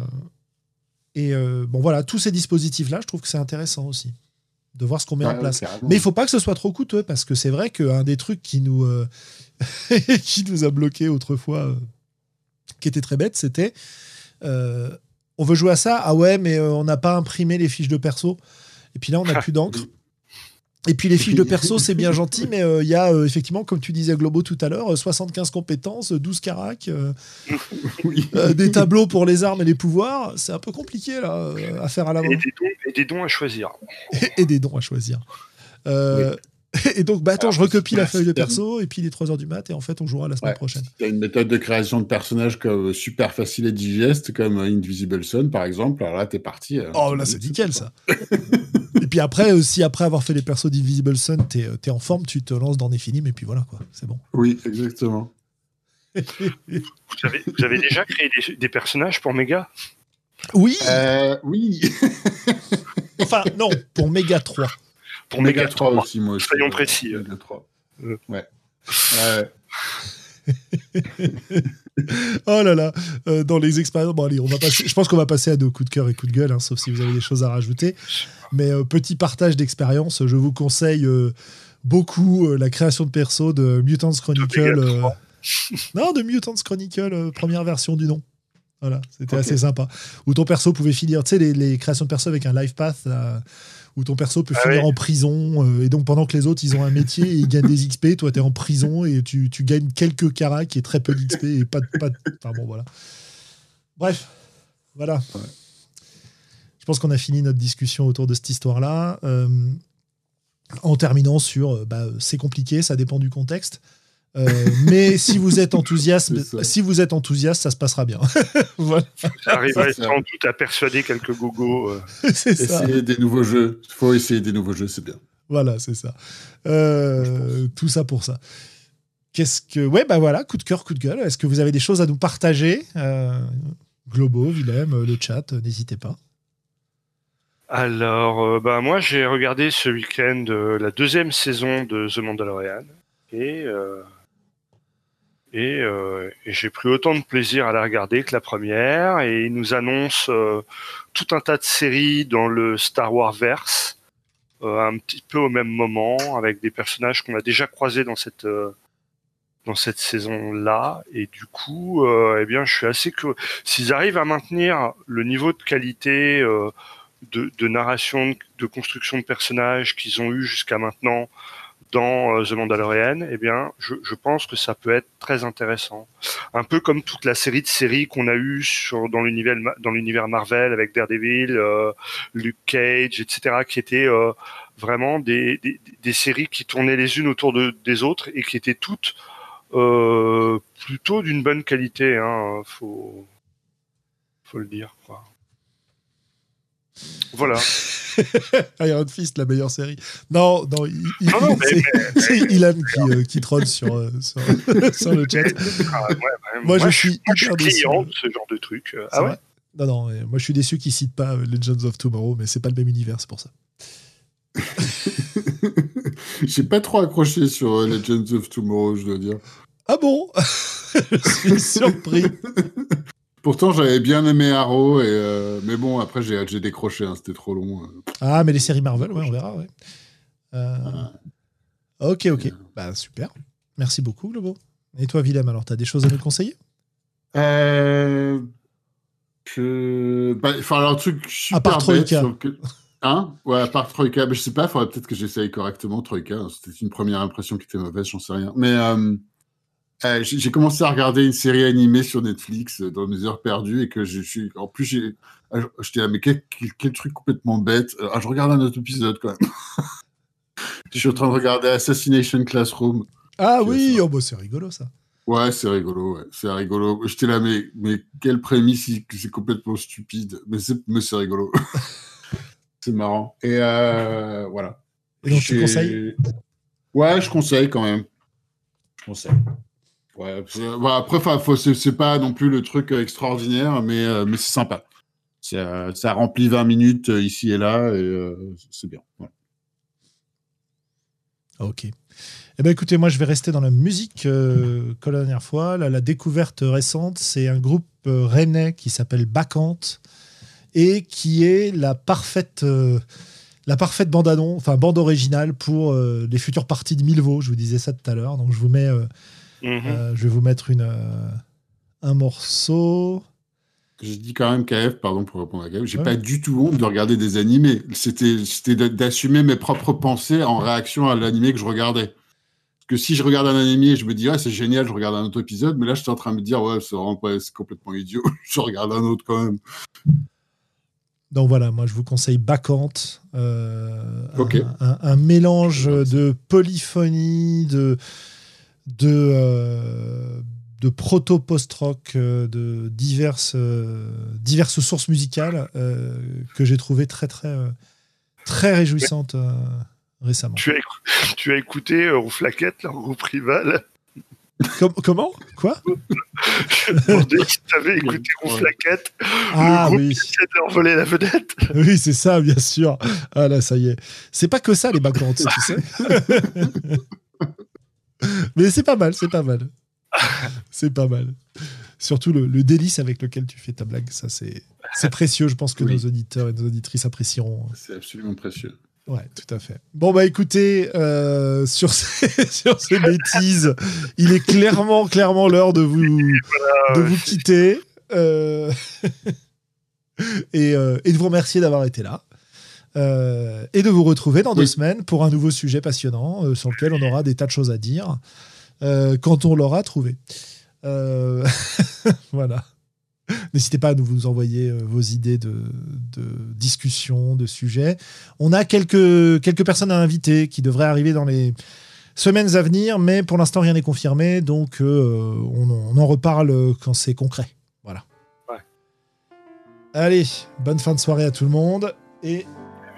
Speaker 1: et euh, bon, voilà, tous ces dispositifs-là, je trouve que c'est intéressant aussi de voir ce qu'on met en place. Mais il faut pas que ce soit trop coûteux parce que c'est vrai qu'un des trucs qui nous, qui nous a bloqué autrefois, qui était très bête, c'était on veut jouer à ça Ah ouais, mais euh, on n'a pas imprimé les fiches de perso. Et puis là, on n'a plus d'encre. Et puis les fiches de perso, c'est bien gentil, mais euh, il y a euh, effectivement, comme tu disais Globo tout à l'heure, 75 compétences, 12 caracs, des tableaux pour les armes et les pouvoirs. C'est un peu compliqué là, à faire à la main.
Speaker 2: Et, des dons à choisir.
Speaker 1: et, des dons à choisir. Et donc, bah attends, je recopie la feuille de perso, et puis les 3 heures du mat, et en fait, on jouera la semaine prochaine.
Speaker 3: Il y a une méthode de création de personnages comme, euh, super facile et digeste, comme Invisible Sun, par exemple. Alors là, t'es parti.
Speaker 1: Euh, oh, là, c'est nickel, ça. et puis après, euh, si après avoir fait les persos d'Invisible Sun, t'es es en forme, tu te lances dans des films, et puis voilà, quoi. C'est bon.
Speaker 3: Oui, exactement.
Speaker 2: vous, avez, vous, avez, déjà créé des, des personnages pour Mega
Speaker 1: Oui
Speaker 3: Oui
Speaker 1: Enfin, non, pour Mega 3.
Speaker 2: Pour Mega
Speaker 3: 3, aussi, moi.
Speaker 2: Soyons précis.
Speaker 3: Mega 3. Ouais.
Speaker 1: ouais. oh là là, euh, dans les expériences. Bon, allez, on va passer, je pense qu'on va passer à nos coups de cœur et coups de gueule, hein, sauf si vous avez des choses à rajouter. Mais euh, petit partage d'expérience, je vous conseille euh, beaucoup la création de perso de Mutants Chronicle. non, de Mutants Chronicle, première version du nom. Voilà, c'était assez sympa. Où ton perso pouvait finir, tu sais, les, les, créations de perso avec un life path où ton perso peut ah finir en prison. Euh, et donc, pendant que les autres, ils ont un métier et ils gagnent des XP, toi, tu es en prison et tu, tu gagnes quelques caracs et très peu d'XP et pas de. Pas Enfin, bon, voilà. Bref, voilà. Je pense qu'on a fini notre discussion autour de cette histoire-là. Euh, en terminant sur euh, bah, c'est compliqué, ça dépend du contexte. Euh, mais si vous êtes enthousiaste, si vous êtes enthousiaste, ça se passera bien.
Speaker 2: voilà. J'arriverai sans doute à persuader quelques gogos. Euh.
Speaker 3: Essayer des nouveaux jeux. Il faut essayer des nouveaux jeux, c'est bien.
Speaker 1: Voilà, c'est ça. Euh, tout ça pour ça. Qu'est-ce que. Ouais, bah voilà, coup de cœur, coup de gueule. Est-ce que vous avez des choses à nous partager Globo, Willem, le chat, n'hésitez pas.
Speaker 2: Alors, bah, moi, j'ai regardé ce week-end la deuxième saison de The Mandalorian. Et Et, et j'ai pris autant de plaisir à la regarder que la première. Et il nous annonce tout un tas de séries dans le Star Wars verse, un petit peu au même moment, avec des personnages qu'on a déjà croisés dans cette dans cette saison-là. Et du coup, euh, eh bien, je suis assez que s'ils arrivent à maintenir le niveau de qualité euh, de, de, narration, de construction de personnages qu'ils ont eu jusqu'à maintenant dans euh, The Mandalorian, eh bien, je, je, pense que ça peut être très intéressant. Un peu comme toute la série de séries qu'on a eu sur dans l'univers dans l'univers Marvel avec Daredevil, euh, Luke Cage, etc., qui étaient euh, vraiment des, des, des, séries qui tournaient les unes autour de, des autres et qui étaient toutes euh, plutôt d'une bonne qualité, hein, faut, faut le dire. Quoi. Voilà.
Speaker 1: Iron Fist, la meilleure série. Non, non, il, c'est Ilan qui, euh, qui troll sur, euh, sur, sur, le chat.
Speaker 2: Ah, ouais, ouais, moi, moi, je suis moi, hyper déçu. de ce genre de truc. Ah ouais
Speaker 1: Non, non, moi je suis déçu qu'ils citent pas Legends of Tomorrow, mais c'est pas le même univers, c'est pour ça.
Speaker 3: J'ai pas trop accroché sur Legends of Tomorrow, je dois dire.
Speaker 1: Ah bon? Je suis surpris.
Speaker 3: Pourtant, j'avais bien aimé Arrow, et euh, mais bon, après, j'ai décroché, hein, c'était trop long. Euh.
Speaker 1: Ah, mais les séries Marvel, ouais, on verra. Ouais. Euh... Ah. Ok, ok. Bah, super. Merci beaucoup, Globo. Et toi, Willem, alors, tu as des choses à nous conseiller?
Speaker 3: Euh... Je... Bah, enfin, alors, un truc super
Speaker 1: à part Troika.
Speaker 3: Hein? Ouais, à part Troika. Mais je sais pas, il faudrait peut-être que j'essaye correctement Troika. C'était une première impression qui était mauvaise, j'en sais rien. Mais... Euh... J'ai commencé à regarder une série animée sur Netflix euh, dans mes heures perdues et que je suis. En plus, j'ai. Ah, j'étais là, mais quel, quel, truc complètement bête. Euh, ah, je regarde un autre épisode quand même. je suis en train de regarder Assassination Classroom.
Speaker 1: Ah oui, oh, bah, c'est rigolo ça.
Speaker 3: Ouais, c'est rigolo, ouais. c'est rigolo. J'étais là, mais, mais quelle prémisse, c'est complètement stupide, mais c'est rigolo. c'est marrant. Et voilà.
Speaker 1: Et donc tu conseilles?
Speaker 3: Ouais, je conseille quand même. Je conseille. Ouais, après, c'est pas non plus le truc extraordinaire, mais, euh, mais c'est sympa. Ça, ça, remplit 20 minutes euh, ici et là, et euh, c'est bien.
Speaker 1: Ok. Eh ben, écoutez, moi, je vais rester dans la musique que la dernière fois. la découverte récente, c'est un groupe rennais qui s'appelle Bacante et qui est la parfaite, parfaite bande, enfin, bande originale pour les futures parties de Milvaux. Je vous disais ça tout à l'heure. Donc, je vous mets Mhm. Euh, je vais vous mettre une, euh, un morceau.
Speaker 3: Je dis quand même, KF, pardon pour répondre à KF, j'ai pas du tout honte de regarder des animés. C'était d'assumer mes propres pensées en réaction à l'animé que je regardais. Parce que si je regarde un animé, je me dis, c'est génial, je regarde un autre épisode, mais là, je suis en train de me dire, ouais, c'est complètement idiot, je regarde un autre quand même.
Speaker 1: Donc voilà, moi je vous conseille Bacante, euh, un, mélange de polyphonie, de, de, euh, de proto-post-rock, euh, de diverses, euh, diverses sources musicales que j'ai trouvé très, très, très réjouissantes récemment.
Speaker 2: Tu as, tu as écouté Rouflaquette, leur groupe rival
Speaker 1: comment? Quoi?
Speaker 2: Je demandais si tu avais écouté Rouflaquette,
Speaker 1: ah,
Speaker 2: le groupe
Speaker 1: oui.
Speaker 2: qui d'envoler la vedette.
Speaker 1: Oui, c'est ça, bien sûr. Ah là, ça y est. C'est pas que ça, les backgrounds, tu sais. Mais c'est pas mal, c'est pas mal. c'est pas mal. Surtout le, délice avec lequel tu fais ta blague, ça c'est précieux. Je pense que nos auditeurs et nos auditrices apprécieront.
Speaker 3: C'est absolument précieux.
Speaker 1: Ouais, tout à fait. Bon, bah écoutez, euh, sur, ces, sur ces bêtises, il est clairement, clairement l'heure de vous, de vous quitter euh, et, euh, et, de vous remercier d'avoir été là. Euh, et de vous retrouver dans deux semaines pour un nouveau sujet passionnant euh, sur lequel on aura des tas de choses à dire euh, quand on l'aura trouvé. voilà. N'hésitez pas à nous envoyer vos idées de, de, discussion, de sujets. On a quelques, quelques personnes à inviter qui devraient arriver dans les semaines à venir, mais pour l'instant rien n'est confirmé, donc on, on, en reparle quand c'est concret. Voilà.
Speaker 2: Ouais.
Speaker 1: Allez, bonne fin de soirée à tout le monde et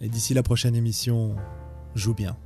Speaker 1: Et d'ici la prochaine émission, joue bien.